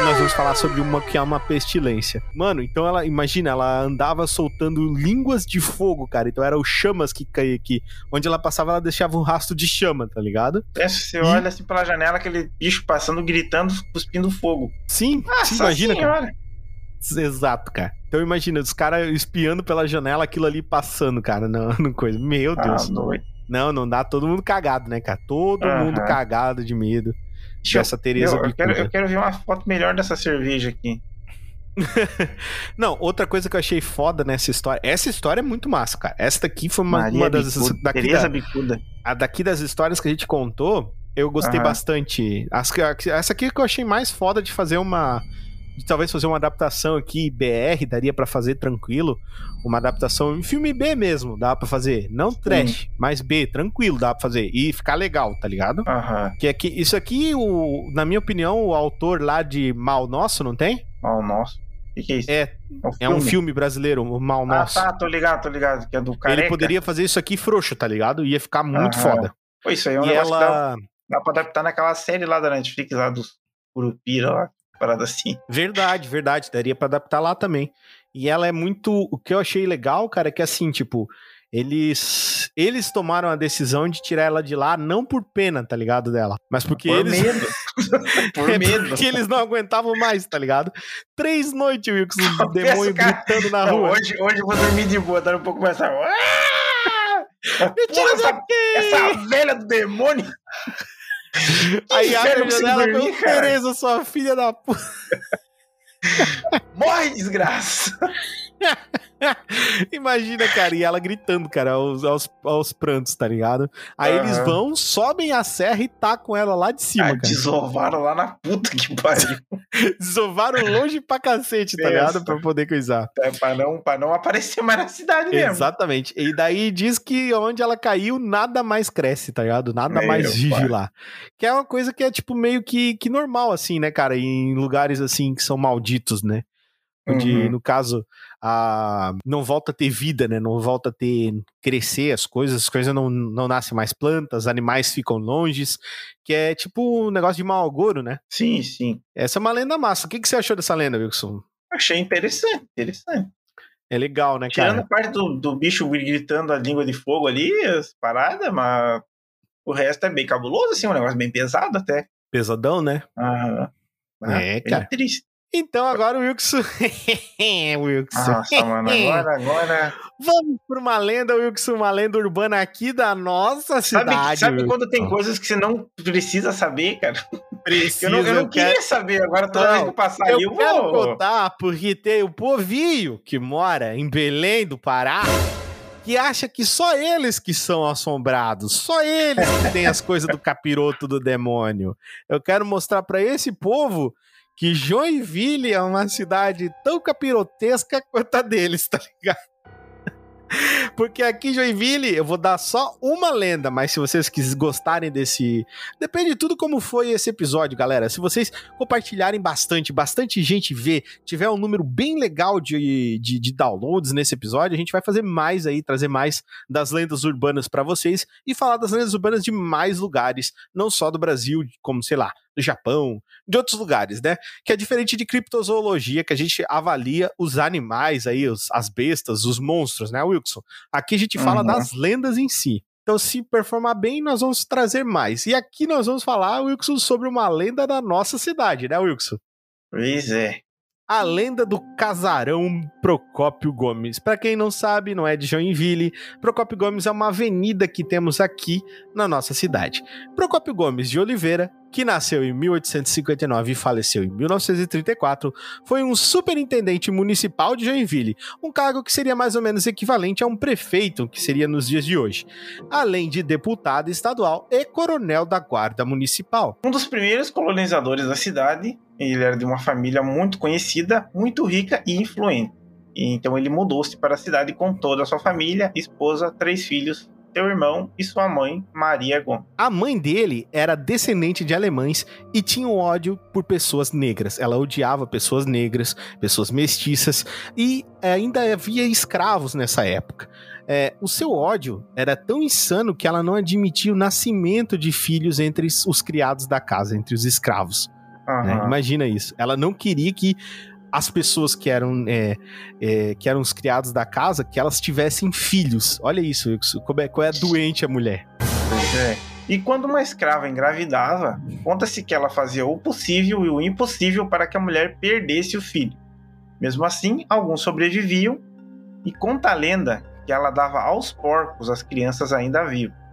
E nós vamos falar sobre uma que é uma pestilência. Mano, então ela, imagina, ela andava soltando línguas de fogo, cara. Então eram chamas que caía aqui. Onde ela passava, ela deixava um rastro de chama, tá ligado? Pensa, você E- olha assim pela janela, aquele bicho passando, gritando, cuspindo fogo. Sim, Nossa sim, imagina, cara. Exato, cara. Então imagina, os caras espiando pela janela, aquilo ali passando, cara, no, no coisa. Meu Ah, Deus. doido. Não, não dá todo mundo cagado, né, cara? Todo mundo cagado de medo Deixa eu- dessa Tereza eu, eu, quero, eu quero ver uma foto melhor dessa cerveja aqui. Não, outra coisa que eu achei foda nessa história. Essa história é muito massa, cara. Essa daqui foi uma, uma das. Bicuda, Daqui, Tereza da- Bicuda. a daqui das histórias que a gente contou, eu gostei bastante. As essa aqui que eu achei mais foda de fazer uma. De talvez fazer uma adaptação aqui, BR, daria pra fazer tranquilo. Uma adaptação em filme B mesmo, dá pra fazer. Não trash, mas B, tranquilo, dá pra fazer. E ficar legal, tá ligado? Aham. Que é que isso aqui, o, na minha opinião, o autor lá de Mal Nosso, não tem? O nosso. O que, que é isso? É, é um filme brasileiro, o Mal Ah, Nosso. tá, tô ligado, tô ligado. Que é do careca. Ele poderia fazer isso aqui frouxo, tá ligado? Ia ficar muito foda. Pô, isso aí é um e negócio que dá, ela. dá pra adaptar naquela série lá da Netflix, lá dos Curupira, lá. Parada assim. Verdade, verdade. Daria pra adaptar lá também. E ela é muito. O que eu achei legal, cara, é que assim, tipo. Eles, eles tomaram a decisão de tirar ela de lá não por pena, tá ligado dela, mas porque Por eles medo. Por É medo. porque eles não aguentavam mais, tá ligado? Três noites, Wilson, o demônio cara. gritando na Não, rua. hoje, hoje eu vou dormir de boa, dar um pouco mais. Ah! Me tira Porra, essa, essa velha do demônio! Aí abre a janela dormir. Tereza, sua filha da puta. Morre, desgraça! Imagina, cara, e ela gritando, cara, aos, aos, aos prantos, tá ligado? Aí Aham. eles vão, sobem a serra e tacam ela lá de cima, Ah, cara. desovaram lá na puta que pariu. Desovaram longe pra cacete, tá ligado? Pra poder coisar. É, pra, não, pra não aparecer mais na cidade mesmo. Exatamente. E daí diz que onde ela caiu, nada mais cresce, tá ligado? Nada Meu mais vive pai. lá. Que é uma coisa que é, tipo, meio que, que normal, assim, né, cara? Em lugares, assim, que são malditos, né? Onde, Uhum. no caso, a... não volta a ter vida, né? Não volta a ter crescer as coisas, as coisas não, não nascem mais plantas, animais ficam longes, que é tipo um negócio de mau agouro, né? Sim, sim. Essa é uma lenda massa. O que, que você achou dessa lenda, Wilson? Achei interessante, interessante. É legal, né, cara? Tirando a parte do, do bicho gritando a língua de fogo ali, as paradas, mas o resto é bem cabuloso, assim, um negócio bem pesado até. Pesadão, né? É, bem cara. triste. Então agora o Wilson. Wilson. Nossa, mano, agora, agora. Vamos pra uma lenda, Wilson, uma lenda urbana aqui da nossa Sabe, cidade. sabe Wilson. quando tem coisas que você não precisa saber, cara? Precisa, Eu não, eu não eu quero- queria saber, agora toda Não, vez que eu passar ali, Eu eu quero vou. contar porque tem o povinho que mora em Belém do Pará que acha que só eles que são assombrados, só eles que têm as coisas do capiroto do demônio. Eu quero mostrar pra esse povo que Joinville é uma cidade tão capirotesca quanto a deles, tá ligado? Porque aqui em Joinville eu vou dar só uma lenda, mas se vocês gostarem desse. Depende de tudo como foi esse episódio, galera. Se vocês compartilharem bastante, bastante gente ver, tiver um número bem legal de, de, de downloads nesse episódio, a gente vai fazer mais aí, trazer mais das lendas urbanas pra vocês e falar das lendas urbanas de mais lugares, não só do Brasil, como sei lá, do Japão, de outros lugares, né? Que é diferente de criptozoologia, que a gente avalia os animais aí, os- as bestas, os monstros, né, Wilson? Aqui a gente fala Uhum. das lendas em si. Então, se performar bem, nós vamos trazer mais. E aqui nós vamos falar, Wilson, sobre uma lenda da nossa cidade, né, Wilson? Pois é. A lenda do casarão Procópio Gomes. Pra quem não sabe, não é de Joinville, Procópio Gomes é uma avenida que temos aqui na nossa cidade. Procópio Gomes de Oliveira, que nasceu em 1859 e faleceu em 1934, foi um superintendente municipal de Joinville, um cargo que seria mais ou menos equivalente a um prefeito, que seria nos dias de hoje, além de deputado estadual e coronel da Guarda Municipal. Um dos primeiros colonizadores da cidade, ele era de uma família muito conhecida, muito rica e influente. Então ele mudou-se para a cidade com toda a sua família, esposa, três filhos, seu irmão e sua mãe, Maria Gomes. A mãe dele era descendente de alemães e tinha um ódio por pessoas negras. Ela odiava pessoas negras, pessoas mestiças e eh, ainda havia escravos nessa época. É, o seu ódio era tão insano que ela não admitia o nascimento de filhos entre os criados da casa, entre os escravos. né? Aham. Imagina isso. Ela não queria que as pessoas que eram é, é, que eram os criados da casa, que elas tivessem filhos. Olha isso, como é, como é doente a mulher. É. E quando uma escrava engravidava, conta-se que ela fazia o possível e o impossível para que a mulher perdesse o filho. Mesmo assim, alguns sobreviviam, e conta a lenda que ela dava aos porcos as crianças ainda vivas.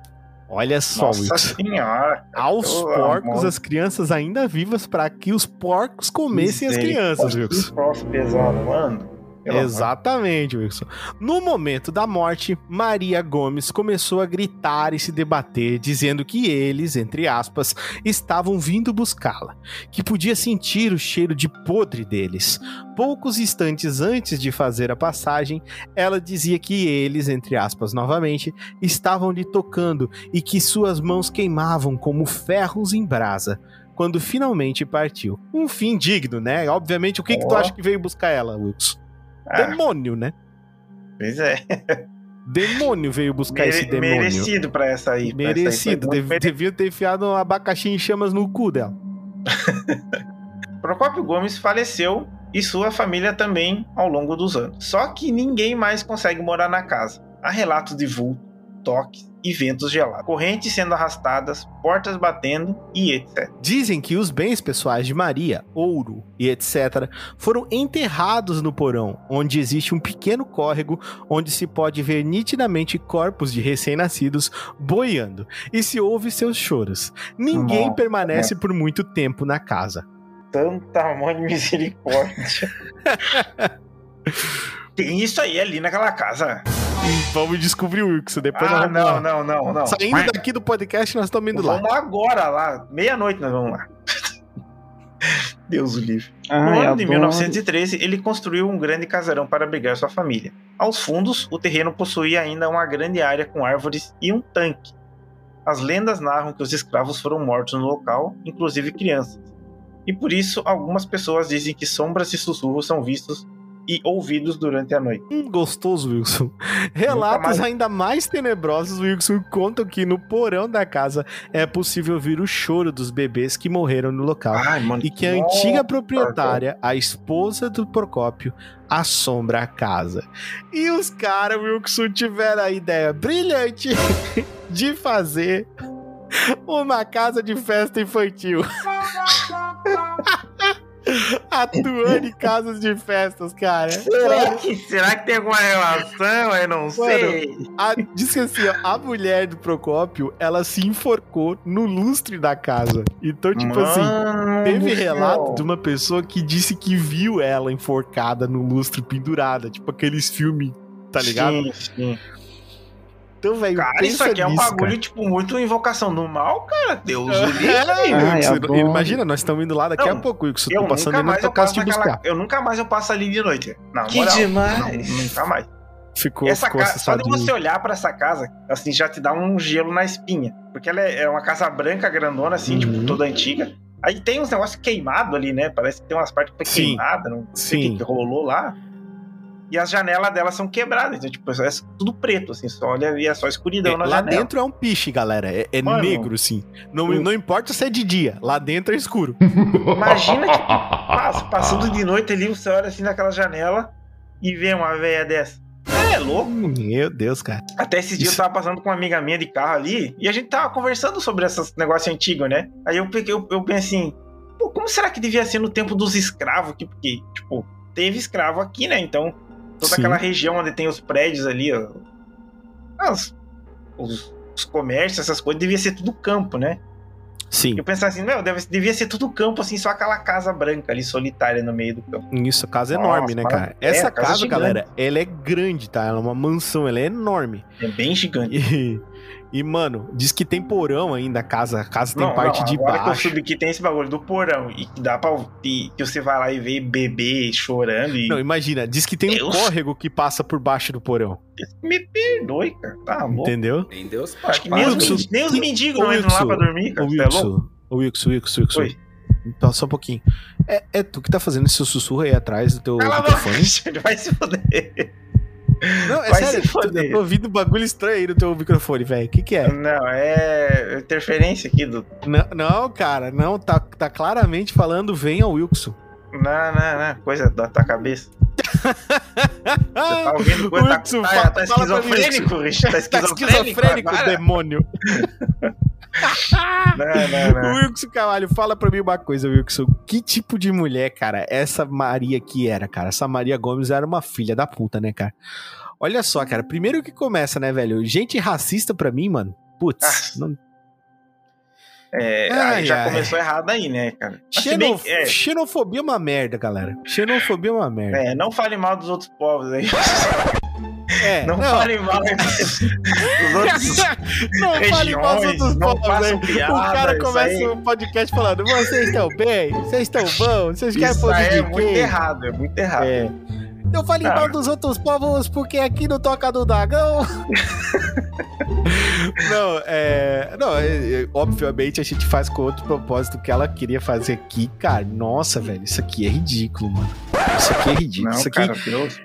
Olha só, Nossa Wilson. senhora! cara, Aos porcos, amor as crianças ainda vivas, para que os porcos comessem as crianças, Wilson. Que pesado, mano. Exatamente, Wilson. No momento da morte, Maria Gomes começou a gritar e se debater, dizendo que eles, entre aspas, estavam vindo buscá-la, que podia sentir o cheiro de podre deles. Poucos instantes antes de fazer a passagem, ela dizia que eles, entre aspas novamente, estavam lhe tocando e que suas mãos queimavam como ferros em brasa. Quando finalmente partiu. Um fim digno, né? Obviamente, o que, que tu acha que veio buscar ela, Wilson? Ah, Demônio, né? pois é. Demônio veio buscar Mere- esse demônio. merecido pra essa aí. pra essa aí, Merecido. devia ter enfiado um abacaxi em chamas no cu dela. Procópio Gomes faleceu e sua família também ao longo dos anos. Só que ninguém mais consegue morar na casa. Há relatos de vulto, toques e ventos gelados, correntes sendo arrastadas, portas batendo e etc. Dizem que os bens pessoais de Maria, ouro e etc., foram enterrados no porão, onde existe um pequeno córrego onde se pode ver nitidamente corpos de recém-nascidos boiando e se ouve seus choros. Ninguém Nossa, permanece por muito tempo na casa. Tanto tamanho de misericórdia. Tem isso aí ali naquela casa. Vamos descobrir o Wilson. Depois ah, vamos lá. não, não, não, não. Saindo Mas- daqui do podcast, nós estamos indo lá. Vamos agora lá. Meia-noite nós vamos lá. Deus o livre. No Ai, ano de adoro. 1913, ele construiu um grande casarão para abrigar sua família. Aos fundos, o terreno possuía ainda uma grande área com árvores e um tanque. As lendas narram que os escravos foram mortos no local, inclusive crianças. E por isso, algumas pessoas dizem que sombras e sussurros são vistos e ouvidos durante a noite. Hum, gostoso, Wilson. Relatos mais- ainda mais tenebrosos, Wilson, contam que no porão da casa é possível ouvir o choro dos bebês que morreram no local. Ai, mano. E que a antiga proprietária, a esposa do Procópio, assombra a casa. E os caras, Wilson, tiveram a ideia brilhante de fazer uma casa de festa infantil. Atuando em casas de festas, cara. Será que, será que tem alguma relação? Eu não sei. A, diz que assim, ó, a mulher do Procópio, ela se enforcou no lustre da casa. Então, tipo assim, Mano Teve do relato de uma pessoa que disse que viu ela enforcada no lustre pendurada, tipo aqueles filmes, tá ligado? Sim, sim. Então, velho, Cara, isso aqui é um nisso, bagulho, cara. tipo, muito invocação do mal, cara. Deus o livre. É, Ai, Wilson, adoro. imagina, nós estamos indo lá daqui a Não, pouco, Wilson. Eu Tô passando na mais tua eu casa buscar. Nunca mais eu passo ali de noite. Na Que moral. demais. Não, nunca mais. Ficou, essa ficou casa, só de você olhar pra essa casa, assim, já te dá um gelo na espinha. Porque ela é é uma casa branca, grandona, assim, Uhum. tipo, toda antiga. Aí tem uns negócios queimados ali, né? Parece que tem umas partes que foi Sim. queimada, não sei o Sim. que, que rolou lá. E as janelas delas são quebradas, então, tipo, é tudo preto, assim, só olha e é só escuridão É, na lá janela. dentro é um piche, galera. É, é Mano. negro, sim. Não, Hum. não importa se é de dia, lá dentro é escuro. Imagina que passa, passando de noite ali, você olha assim naquela janela e vê uma velha dessa. É louco. Meu Deus, cara. Até esses dias Isso. eu tava passando com uma amiga minha de carro ali e a gente tava conversando sobre esses negócios antigos, né? Aí eu, peguei, eu, eu pensei assim, pô, como será que devia ser no tempo dos escravos aqui? Porque, tipo, teve escravo aqui, né? Então, toda Sim. aquela região onde tem os prédios ali, ó, as- os, os comércios, essas coisas, devia ser tudo campo, né? Sim. Eu pensava assim, meu, deve, devia ser tudo campo, assim, só aquela casa branca ali, solitária no meio do campo. Isso, casa Nossa, enorme, né, cara? é, Essa casa casa, galera, ela é grande, tá? Ela é uma mansão, ela é enorme. É bem gigante. E, e, mano, diz que tem porão ainda a casa. A casa tem Não, parte não, de agora que eu baixo. soube que tem esse bagulho do porão e que dá pra ouvir, que você vai lá e vê bebê chorando e. Não, imagina, diz que tem um Deus. córrego que passa por baixo do porão. Me perdoe, cara. Tá louco. Entendeu? Nem Deus Acho que nem, os, Wilson, nem os mendigos não entram lá pra dormir, cara. Você é? Wilson, ô, Wilson, Wilson, Wilson. Oi. Então, só um pouquinho. É, é tu que tá fazendo esse sussurro aí atrás do teu Cala a boca, microfone? Richard, vai se foder. Não, é Vai sério, eu tô ouvindo um bagulho estranho aí no teu microfone, velho. O que que é? Não, é interferência aqui do. Não, não, cara, não, tá, tá claramente falando vem ao Wilson. Não, não, não. Coisa da tua cabeça. Você tá ouvindo coisa. Tá, Wilson, tá, tá pra mim, esquizofrênico, Richard. Tá Tá esquizofrênico. esquizofrênico, agora? demônio. Não, não, não. Wilson Cavalho, fala pra mim uma coisa, Wilson. Que tipo de mulher, cara, essa Maria que era, cara? Essa Maria Gomes era uma filha da puta, né, cara? Olha só, cara, primeiro que começa, né, velho? Gente racista pra mim, mano. Putz, Ah, não... É, Ai, aí já ai. começou errado aí, né, cara? Xenof- bem- é, Xenofobia é uma merda, galera. Xenofobia é uma merda. é, não fale mal dos outros povos aí. É, Não, não, fale mal dos outros. não fale mal dos outros povos, né? piada, O cara começa aí- o podcast falando: vocês estão bem? Vocês estão bons? Vocês querem Isso poder é de muito errado, é muito errado. É. Eu falei Ah. mal dos outros povos porque aqui no Toca do Dragão. não, é. Não, é, é, obviamente a gente faz com outro propósito que ela queria fazer aqui, cara. Nossa, velho, isso aqui é ridículo, mano. Isso aqui é ridículo. Não, isso, aqui, cara,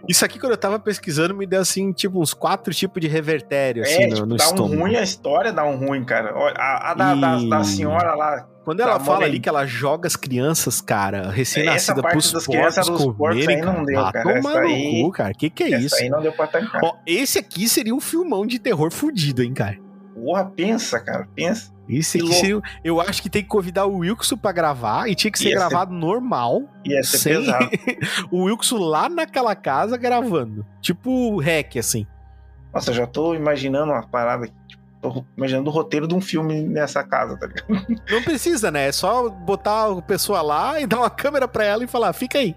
isso aqui, quando eu tava pesquisando, me deu assim, tipo, uns quatro tipos de revertério, assim, É, no, tipo, no dá estômago. um ruim, a história dá um ruim, cara. Olha, A, a da, da- E- da senhora lá, Quando ela Tá, fala morei. ali que ela joga as crianças, cara, Essa recém-nascida pros porcos comerem, aí não cara. deu, cara. Essa no aí- cu, cara. Que que é isso? aí não deu pra tancar. Ó, esse aqui seria um filmão de terror fudido, hein, cara. Porra, pensa, cara, pensa. Que aqui seria. Eu acho que tem que convidar o Wilson pra gravar e tinha que ser Ia ser- gravado normal. Ia ser sem pesado. o Wilson lá naquela casa gravando. Tipo o rec, assim. Nossa, já tô imaginando uma parada aqui. Tô imaginando o roteiro de um filme nessa casa, tá ligado? Não precisa, né? É só botar a pessoa lá e dar uma câmera pra ela e falar, fica aí.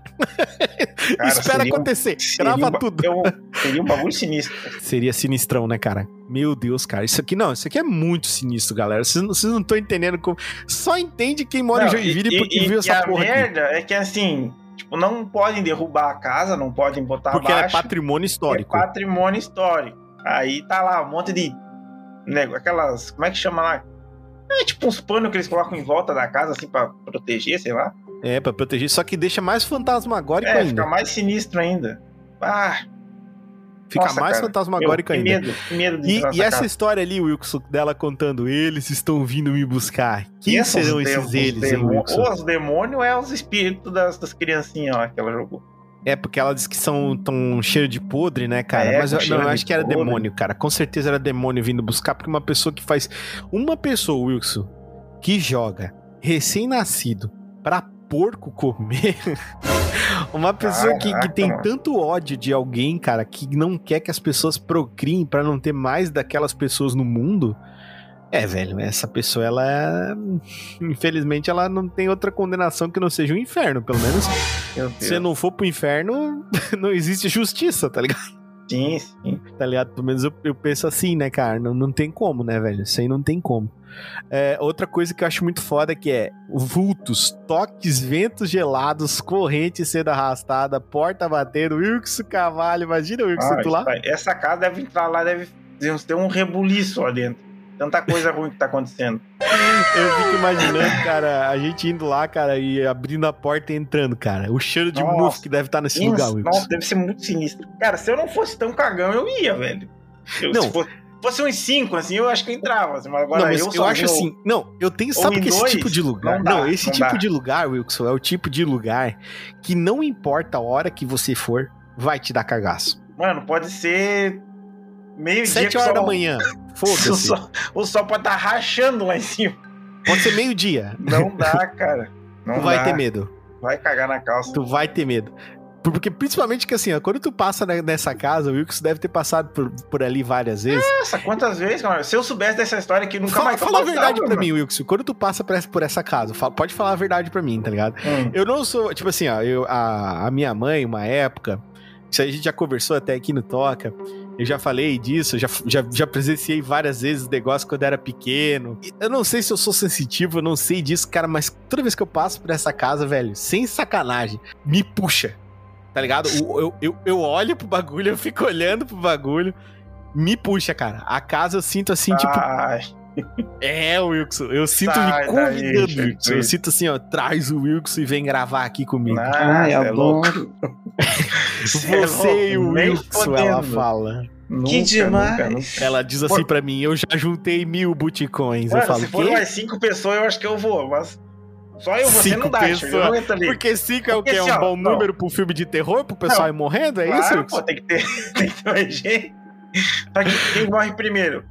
Cara, Espera um- acontecer. Seria Grava um tudo. eu- seria um bagulho sinistro. Seria sinistrão, né, cara? Meu Deus, cara. Isso aqui não, isso aqui é muito sinistro, galera. Vocês não, vocês não estão entendendo como. Só entende quem mora Não, em Joinville porque viu e essa a porra aqui. merda é que assim, tipo, não podem derrubar a casa, não podem botar Porque é abaixo. patrimônio histórico. É patrimônio histórico. Aí tá lá um monte de. Nego, aquelas. Como é que chama lá? É tipo uns panos que eles colocam em volta da casa, assim, pra proteger, sei lá. É, pra proteger. Só que deixa mais fantasmagórico É, ainda. fica mais sinistro ainda. Ah, Fica nossa, mais cara. fantasmagórico eu, ainda. medo, medo de E, e essa casa. história ali, Wilson, dela contando, eles estão vindo me buscar. Quem serão esses eles, hein, Wilson? Ou os demônios ou é os espíritos das, das criancinhas lá que ela jogou. É, porque ela disse que são tão cheiro de podre, né, cara? É, Mas eu, não, eu acho que era podre. demônio, cara. Com certeza era demônio vindo buscar, porque uma pessoa que faz. Uma pessoa, Wilson, que joga recém-nascido pra porco comer. uma pessoa que, que tem mano. tanto ódio de alguém, cara, que não quer que as pessoas procriem pra não ter mais daquelas pessoas no mundo. É, velho, essa pessoa, ela é... Infelizmente, ela não tem outra condenação que não seja o inferno, pelo menos. Se não for pro inferno, não existe justiça, tá ligado? Sim, sim. Tá ligado? Pelo menos eu, eu penso assim, né, cara? Não, não tem como, né, velho? Isso aí não tem como. É, outra coisa que eu acho muito foda que é vultos, toques, ventos gelados, corrente sendo arrastada, porta batendo, Wilkson Cavalho, imagina o Wilkson Ah, tu lá. isso aí. Essa casa deve entrar lá, deve ter um rebuliço lá dentro. Tanta coisa ruim que tá acontecendo. Eu fico imaginando, cara, a gente indo lá, cara, e abrindo a porta e entrando, cara. O cheiro de Nossa. mofo que deve estar nesse lugar, Isso, Wilkson. Nossa, deve ser muito sinistro. Cara, se eu não fosse tão cagão, eu ia, velho. Eu, Não. Se fosse, fosse uns cinco, assim, eu acho que eu entrava. assim, mas agora não, mas eu, eu, acho assim. Não, eu tenho. Sabe que esse dois, tipo de lugar. não Não, dá, esse não tipo dá. de lugar, Wilson, é o tipo de lugar que não importa a hora que você for, vai te dar cagaço. Mano, pode ser meio-dia. Sete horas da manhã. O Foda-se. sol, o sol pode estar rachando lá em cima. Pode ser meio-dia. Não dá, cara. Não Tu vai dá. ter medo. Vai cagar na calça. Tu vai ter medo. Porque principalmente que assim, ó, quando tu passa ne- nessa casa, o Wilkes deve ter passado por, por ali várias vezes. Nossa, quantas vezes, cara? Se eu soubesse dessa história aqui, nunca fala mais fala a verdade pra mano. mim, Wilkes. Quando tu passa por essa, por essa casa, fala- pode falar a verdade pra mim, tá ligado? Hum. Eu não sou, tipo assim, ó, eu, a, a minha mãe, uma época, isso a gente já conversou até aqui no Toca, eu já falei disso, já, já, já presenciei várias vezes o negócio quando era pequeno. Eu não sei se eu sou sensitivo, eu não sei disso, cara, mas toda vez que eu passo por essa casa, velho, sem sacanagem, me puxa, tá ligado? Eu, eu, eu olho pro bagulho, eu fico olhando pro bagulho, me puxa, cara. A casa eu sinto assim, tipo, Ai, é, Wilson, eu sinto Sai me daí, convidando, Jesus. Wilson. Eu sinto assim, ó, traz o Wilson e vem gravar aqui comigo. Ai, é louco. adoro. É Você e o Wilson, ela fala. Nunca, Que demais. nunca, nunca. Ela diz assim pra mim: eu já juntei mil buticões. Mano, eu falo, se for mais cinco pessoas, eu acho que eu vou, mas só eu você Cinco não dá, pessoas. eu não. Porque cinco é o quê? É assim, um ó, bom não. número pro filme de terror, pro pessoal ir morrendo? É isso, claro, Wilson? pô, tem que ter, tem que ter mais gente. Pra que- Quem morre primeiro?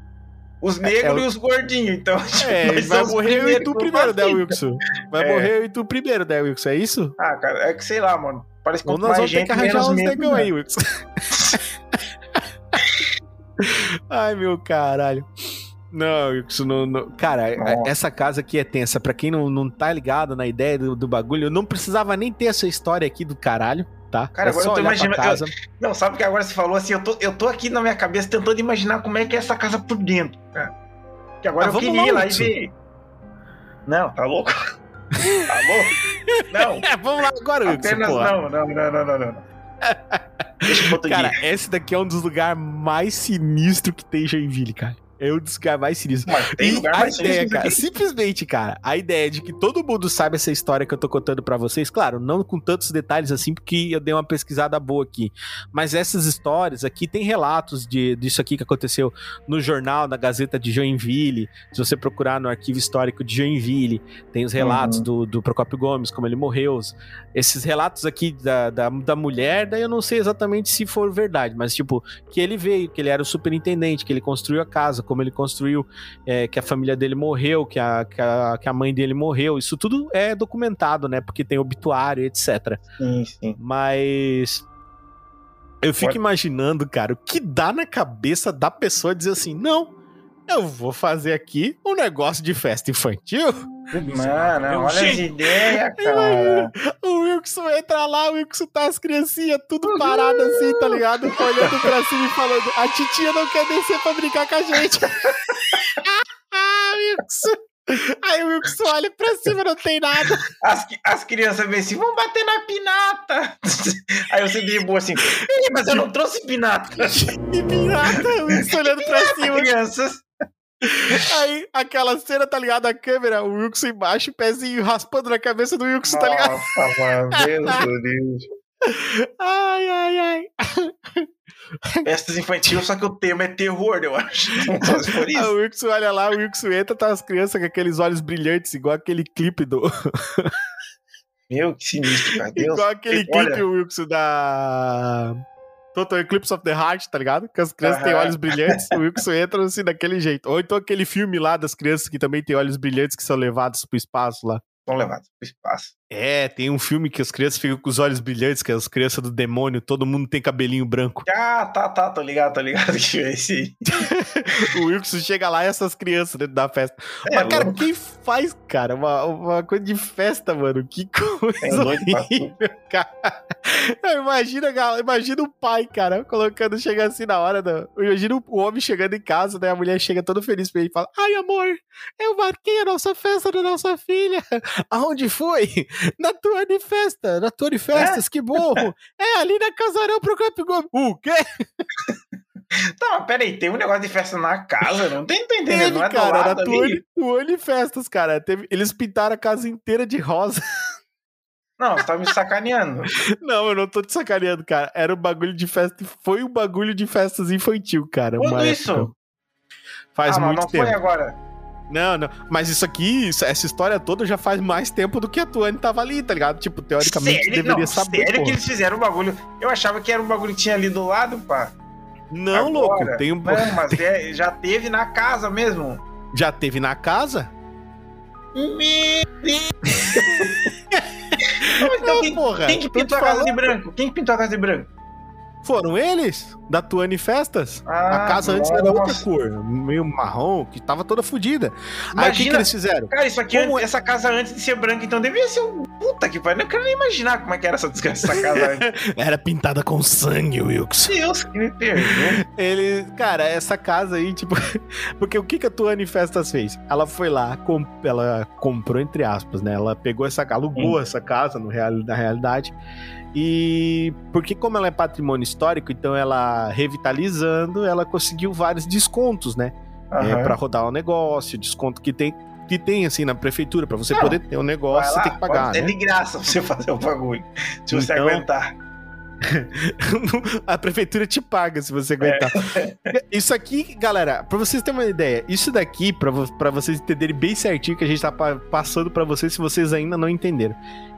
Os negros é o- e os gordinhos, então. É, nós vai somos morrer eu e tu primeiro, né. Wilson? Vai É. morrer eu e tu primeiro, né, Wilson? É isso? Ah, cara, é que sei lá, mano. Parece que quanto mais gente, que arranjar menos uns negão né? aí, Wilson. Ai, meu caralho. Não, Wilson, não, não. Cara, Nossa. essa casa aqui é tensa. Pra quem não, não tá ligado na ideia do, do bagulho, eu não precisava nem ter essa história aqui do caralho, tá? Cara, é agora eu tô imaginando- casa. Não, sabe que agora você falou assim, eu tô, eu tô aqui na minha cabeça tentando imaginar como é que é essa casa por dentro, cara. Que agora Ah, eu vamos queria lá, ir lá e ver. Não, tá louco? tá louco? Não, É, vamos lá agora, Wilson, apenas não, não, não, não, não, não. Deixa eu botar Cara, esse daqui é um dos lugares mais sinistros que tem em Joinville, cara. É um dos lugares mais sinistros. Mas tem E lugar a mais ideia, sinistro cara, simplesmente, cara, a ideia de que todo mundo saiba essa história que eu tô contando pra vocês, claro, não com tantos detalhes assim, porque eu dei uma pesquisada boa aqui, mas essas histórias aqui tem relatos de, disso aqui que aconteceu no jornal, na Gazeta de Joinville, se você procurar no arquivo histórico de Joinville, tem os relatos Uhum. do, do Procópio Gomes, como ele morreu, os- esses relatos aqui da, da, da mulher, daí eu não sei exatamente se for verdade, mas tipo, que ele veio, que ele era o superintendente, que ele construiu a casa, como ele construiu é, que a família dele morreu, que a, que, a, que a mãe dele morreu. Isso tudo é documentado, né? Porque tem obituário, etc. Sim, sim. Mas. Eu fico Pode- imaginando, cara, o que dá na cabeça da pessoa dizer assim: não, eu vou fazer aqui um negócio de festa infantil. Mano, olha as ideias, cara. O Wilson entra lá, o Wilson tá as criancinhas tudo parado assim, tá ligado? Olhando pra cima e falando: a titia não quer descer pra brincar com a gente. ah, Wilson. Aí o Wilson olha pra cima, não tem nada. As, as crianças veem assim, vão bater na pinata. Aí você de boa assim, mas eu não trouxe pinata. E pinata, o Wilson olhando pra cima. Crianças. Aí, aquela cena, tá ligado? A câmera, o Wilson embaixo, pezinho raspando na cabeça do Wilson, tá ligado? Nossa, mano, meu Deus. Ai, ai, ai. Festas infantis, só que o tema é terror, eu acho. Não só se for Aí isso. o Wilson olha lá, o Wilson entra, tá as crianças com aqueles olhos brilhantes, igual aquele clipe do. Meu, que sinistro, cara. Deus. igual aquele Olha. clipe, o Wilson, da. Total Eclipse of the Heart, tá ligado? Que as crianças têm olhos brilhantes, o Wilson entra assim daquele jeito. Ou então aquele filme lá das crianças que também têm olhos brilhantes que são levados pro espaço lá. São levados pro espaço. É, tem um filme que as crianças ficam com os olhos brilhantes, que é as crianças do demônio, todo mundo tem cabelinho branco. Ah, tá, tá, tô ligado, tô ligado que é esse. O Wilson chega lá e essas crianças dentro da festa. É, Mas, cara, louco. quem faz, cara, uma, uma coisa de festa, mano? Que coisa É horrível, cara. Imagina, imagina o pai, cara, colocando, chega assim na hora da... Imagina o- o homem chegando em casa, né? A mulher chega todo feliz pra ele e fala, ai, amor, eu marquei a nossa festa da nossa filha. Aonde foi? Na tua de festa, na tua de festas, que bom. É, ali na Casarão pro Campo Gomes. O quê? Tá, mas peraí, tem um negócio de festa na casa, não tem, entendendo, Teve, não é do cara, lado era ali? Tuane, Tuane Festas, cara. Teve, eles pintaram a casa inteira de rosa. Não, você tá me sacaneando. Não, eu não tô te sacaneando, cara. Era um bagulho de festa. Foi um bagulho de festas infantil, cara. Quando isso? época. Faz ah, mas muito não tempo. foi agora. Não, não. Mas isso aqui, isso- essa história toda já faz mais tempo do que a Tuane tava ali, tá ligado? Tipo, teoricamente sério? deveria não, saber. Sério pô. que eles fizeram um bagulho. Eu achava que era um bagulho que tinha ali do lado, pá. Não, Agora. louco. Tem um... Não, mas é- já teve na casa mesmo. Já teve na casa? Meu Deus! Não, então Não, quem, porra. quem que pintou a casa de branco? Quem que pintou a casa de branco? Foram eles? Da Tuane Festas? Ah, a casa antes era outra nossa. cor, meio marrom, que tava toda fodida. Aí o que, que eles fizeram? Cara, isso aqui, Como essa casa antes de ser branca, então devia ser um puta que pariu. Eu quero nem imaginar como é que era essa desgraça dessa casa antes. Era pintada com sangue, Wilkes. Deus que me perdoe. Ele, cara, essa casa aí, tipo, porque o que que a Tuane Festas fez? Ela foi lá, com, ela comprou entre aspas, né? Ela pegou essa, alugou essa casa no real, na realidade. E porque como ela é patrimônio histórico, então ela revitalizando, ela conseguiu vários descontos, né? É, Aham. para rodar o negócio, desconto que tem que tem assim na prefeitura para você Não, poder ter um negócio, você lá, tem que pagar, É né? de graça você fazer o bagulho. Se você Então- aguentar. a prefeitura te paga se você aguentar. Isso aqui, galera, pra vocês terem uma ideia, isso daqui, pra vocês entenderem bem certinho que a gente tá pa- passando pra vocês, se vocês ainda não entenderam.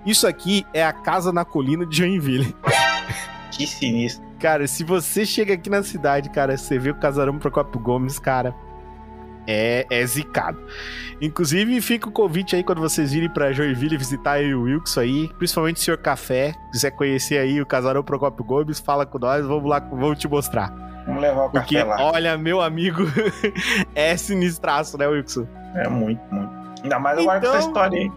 Isso aqui é a casa na colina de Joinville. Que sinistro. Cara, se você chega aqui na cidade, cara, você vê o casarão Procopio Gomes, cara, é, é zicado. Inclusive, fica o convite aí quando vocês virem pra Joinville visitar aí o Wilkson aí, principalmente o Senhor Café, quiser conhecer aí o casarão Procopio Gomes, fala com nós, vamos lá, vamos te mostrar. Vamos levar o Porque, café lá. olha, meu amigo, é sinistraço, né, Wilson? É muito, muito. Ainda mais agora com Então- essa história aí.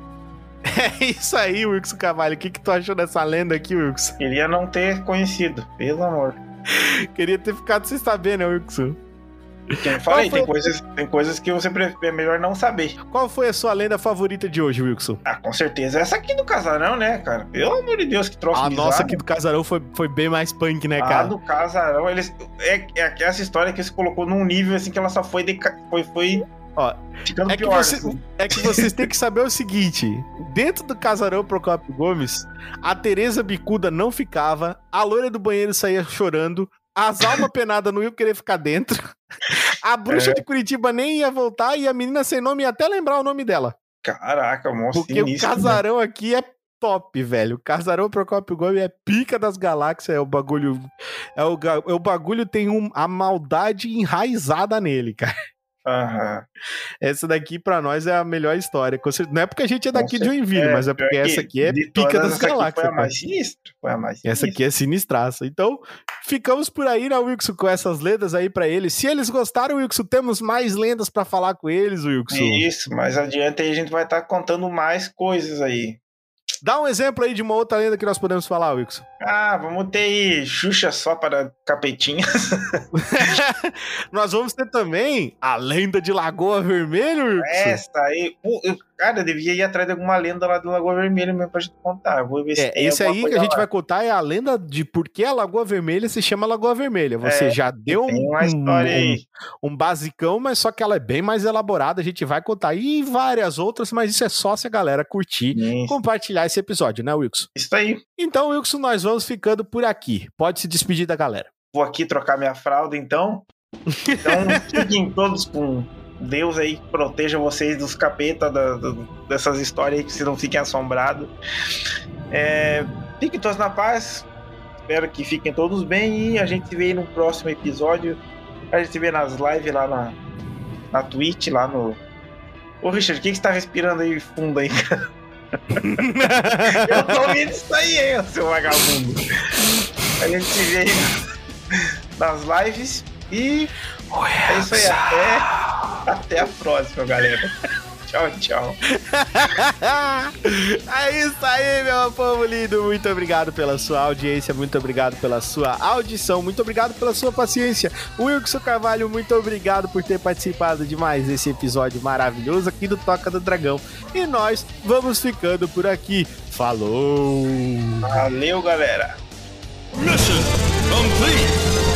É isso aí, Wilson Cavalho. O que, que tu achou dessa lenda aqui, Wilson? Queria não ter conhecido, pelo amor. Queria ter ficado sem saber, né, Wilson? Porque eu falei, foi tem coisas, tem coisas que você é melhor não saber. Qual foi a sua lenda favorita de hoje, Wilson? Ah, com certeza. Essa aqui do casarão, né, cara? Pelo amor de Deus, que troço A bizarro. nossa aqui do casarão foi, foi bem mais punk, né, A cara? do casarão, eles. É, é essa história que você colocou num nível assim que ela só foi, deca... foi, foi Ó, ficando É que, pior. você- assim. é que vocês têm que saber o seguinte: dentro do casarão Procopio Gomes, a Tereza Bicuda não ficava, a loira do banheiro saía chorando, as almas penadas não iam querer ficar dentro, a bruxa É. de Curitiba nem ia voltar e a menina sem nome ia até lembrar o nome dela. Caraca, monstro Porque o casarão aqui é top, velho. O casarão Procopio Gomes é pica das galáxias, é o bagulho. É o, é o bagulho tem um, a maldade enraizada nele, cara. Uhum. Essa daqui pra nós é a melhor história. Não é porque a gente é daqui de Joinville, é, mas é porque essa aqui é pica das galáxias. Foi a mais sinistra. Foi a mais sinistra. Essa aqui é sinistraça. Então, ficamos por aí, né, Wilson, com essas lendas aí pra eles. Se eles gostaram, Wilson, temos mais lendas pra falar com eles, Wilson. Isso, mais adiante aí a gente vai estar tá contando mais coisas aí. Dá um exemplo aí de uma outra lenda que nós podemos falar, Wilson. Ah, vamos ter aí Xuxa só para capetinhas. nós vamos ter também a lenda de Lagoa Vermelha, Wilson. Essa aí. Eu, cara, eu devia ir atrás de alguma lenda lá de Lagoa Vermelha mesmo pra gente contar. Vou ver é, Esse aí que a gente lá. vai contar é a lenda de por que a Lagoa Vermelha se chama Lagoa Vermelha. Você é, já deu um, um, um, basicão, mas só que ela é bem mais elaborada. A gente vai contar e várias outras, mas isso é só se a galera curtir, isso. compartilhar esse episódio, né, Wilson? Isso aí. Então, Wilson, nós vamos ficando por aqui. Pode se despedir da galera. Vou aqui trocar minha fralda, então. Então, fiquem todos com Deus aí, proteja vocês dos capetas, da, da, dessas histórias aí, que vocês não fiquem assombrados. É, fiquem todos na paz. Espero que fiquem todos bem e a gente se vê no próximo episódio. A gente se vê nas lives lá na, na Twitch, lá no. Ô Richard, o que, que você tá respirando aí fundo aí, cara? eu tô ouvindo isso aí, hein, seu vagabundo. A gente se vê nas lives e é isso aí. Até, até a próxima, galera. Tchau, tchau. é isso aí, meu povo lindo. Muito obrigado pela sua audiência, muito obrigado pela sua audição, muito obrigado pela sua paciência. Wilson Carvalho, muito obrigado por ter participado de mais esse episódio maravilhoso aqui do Toca do Dragão. E nós vamos ficando por aqui. Falou! Valeu, galera! Mission complete!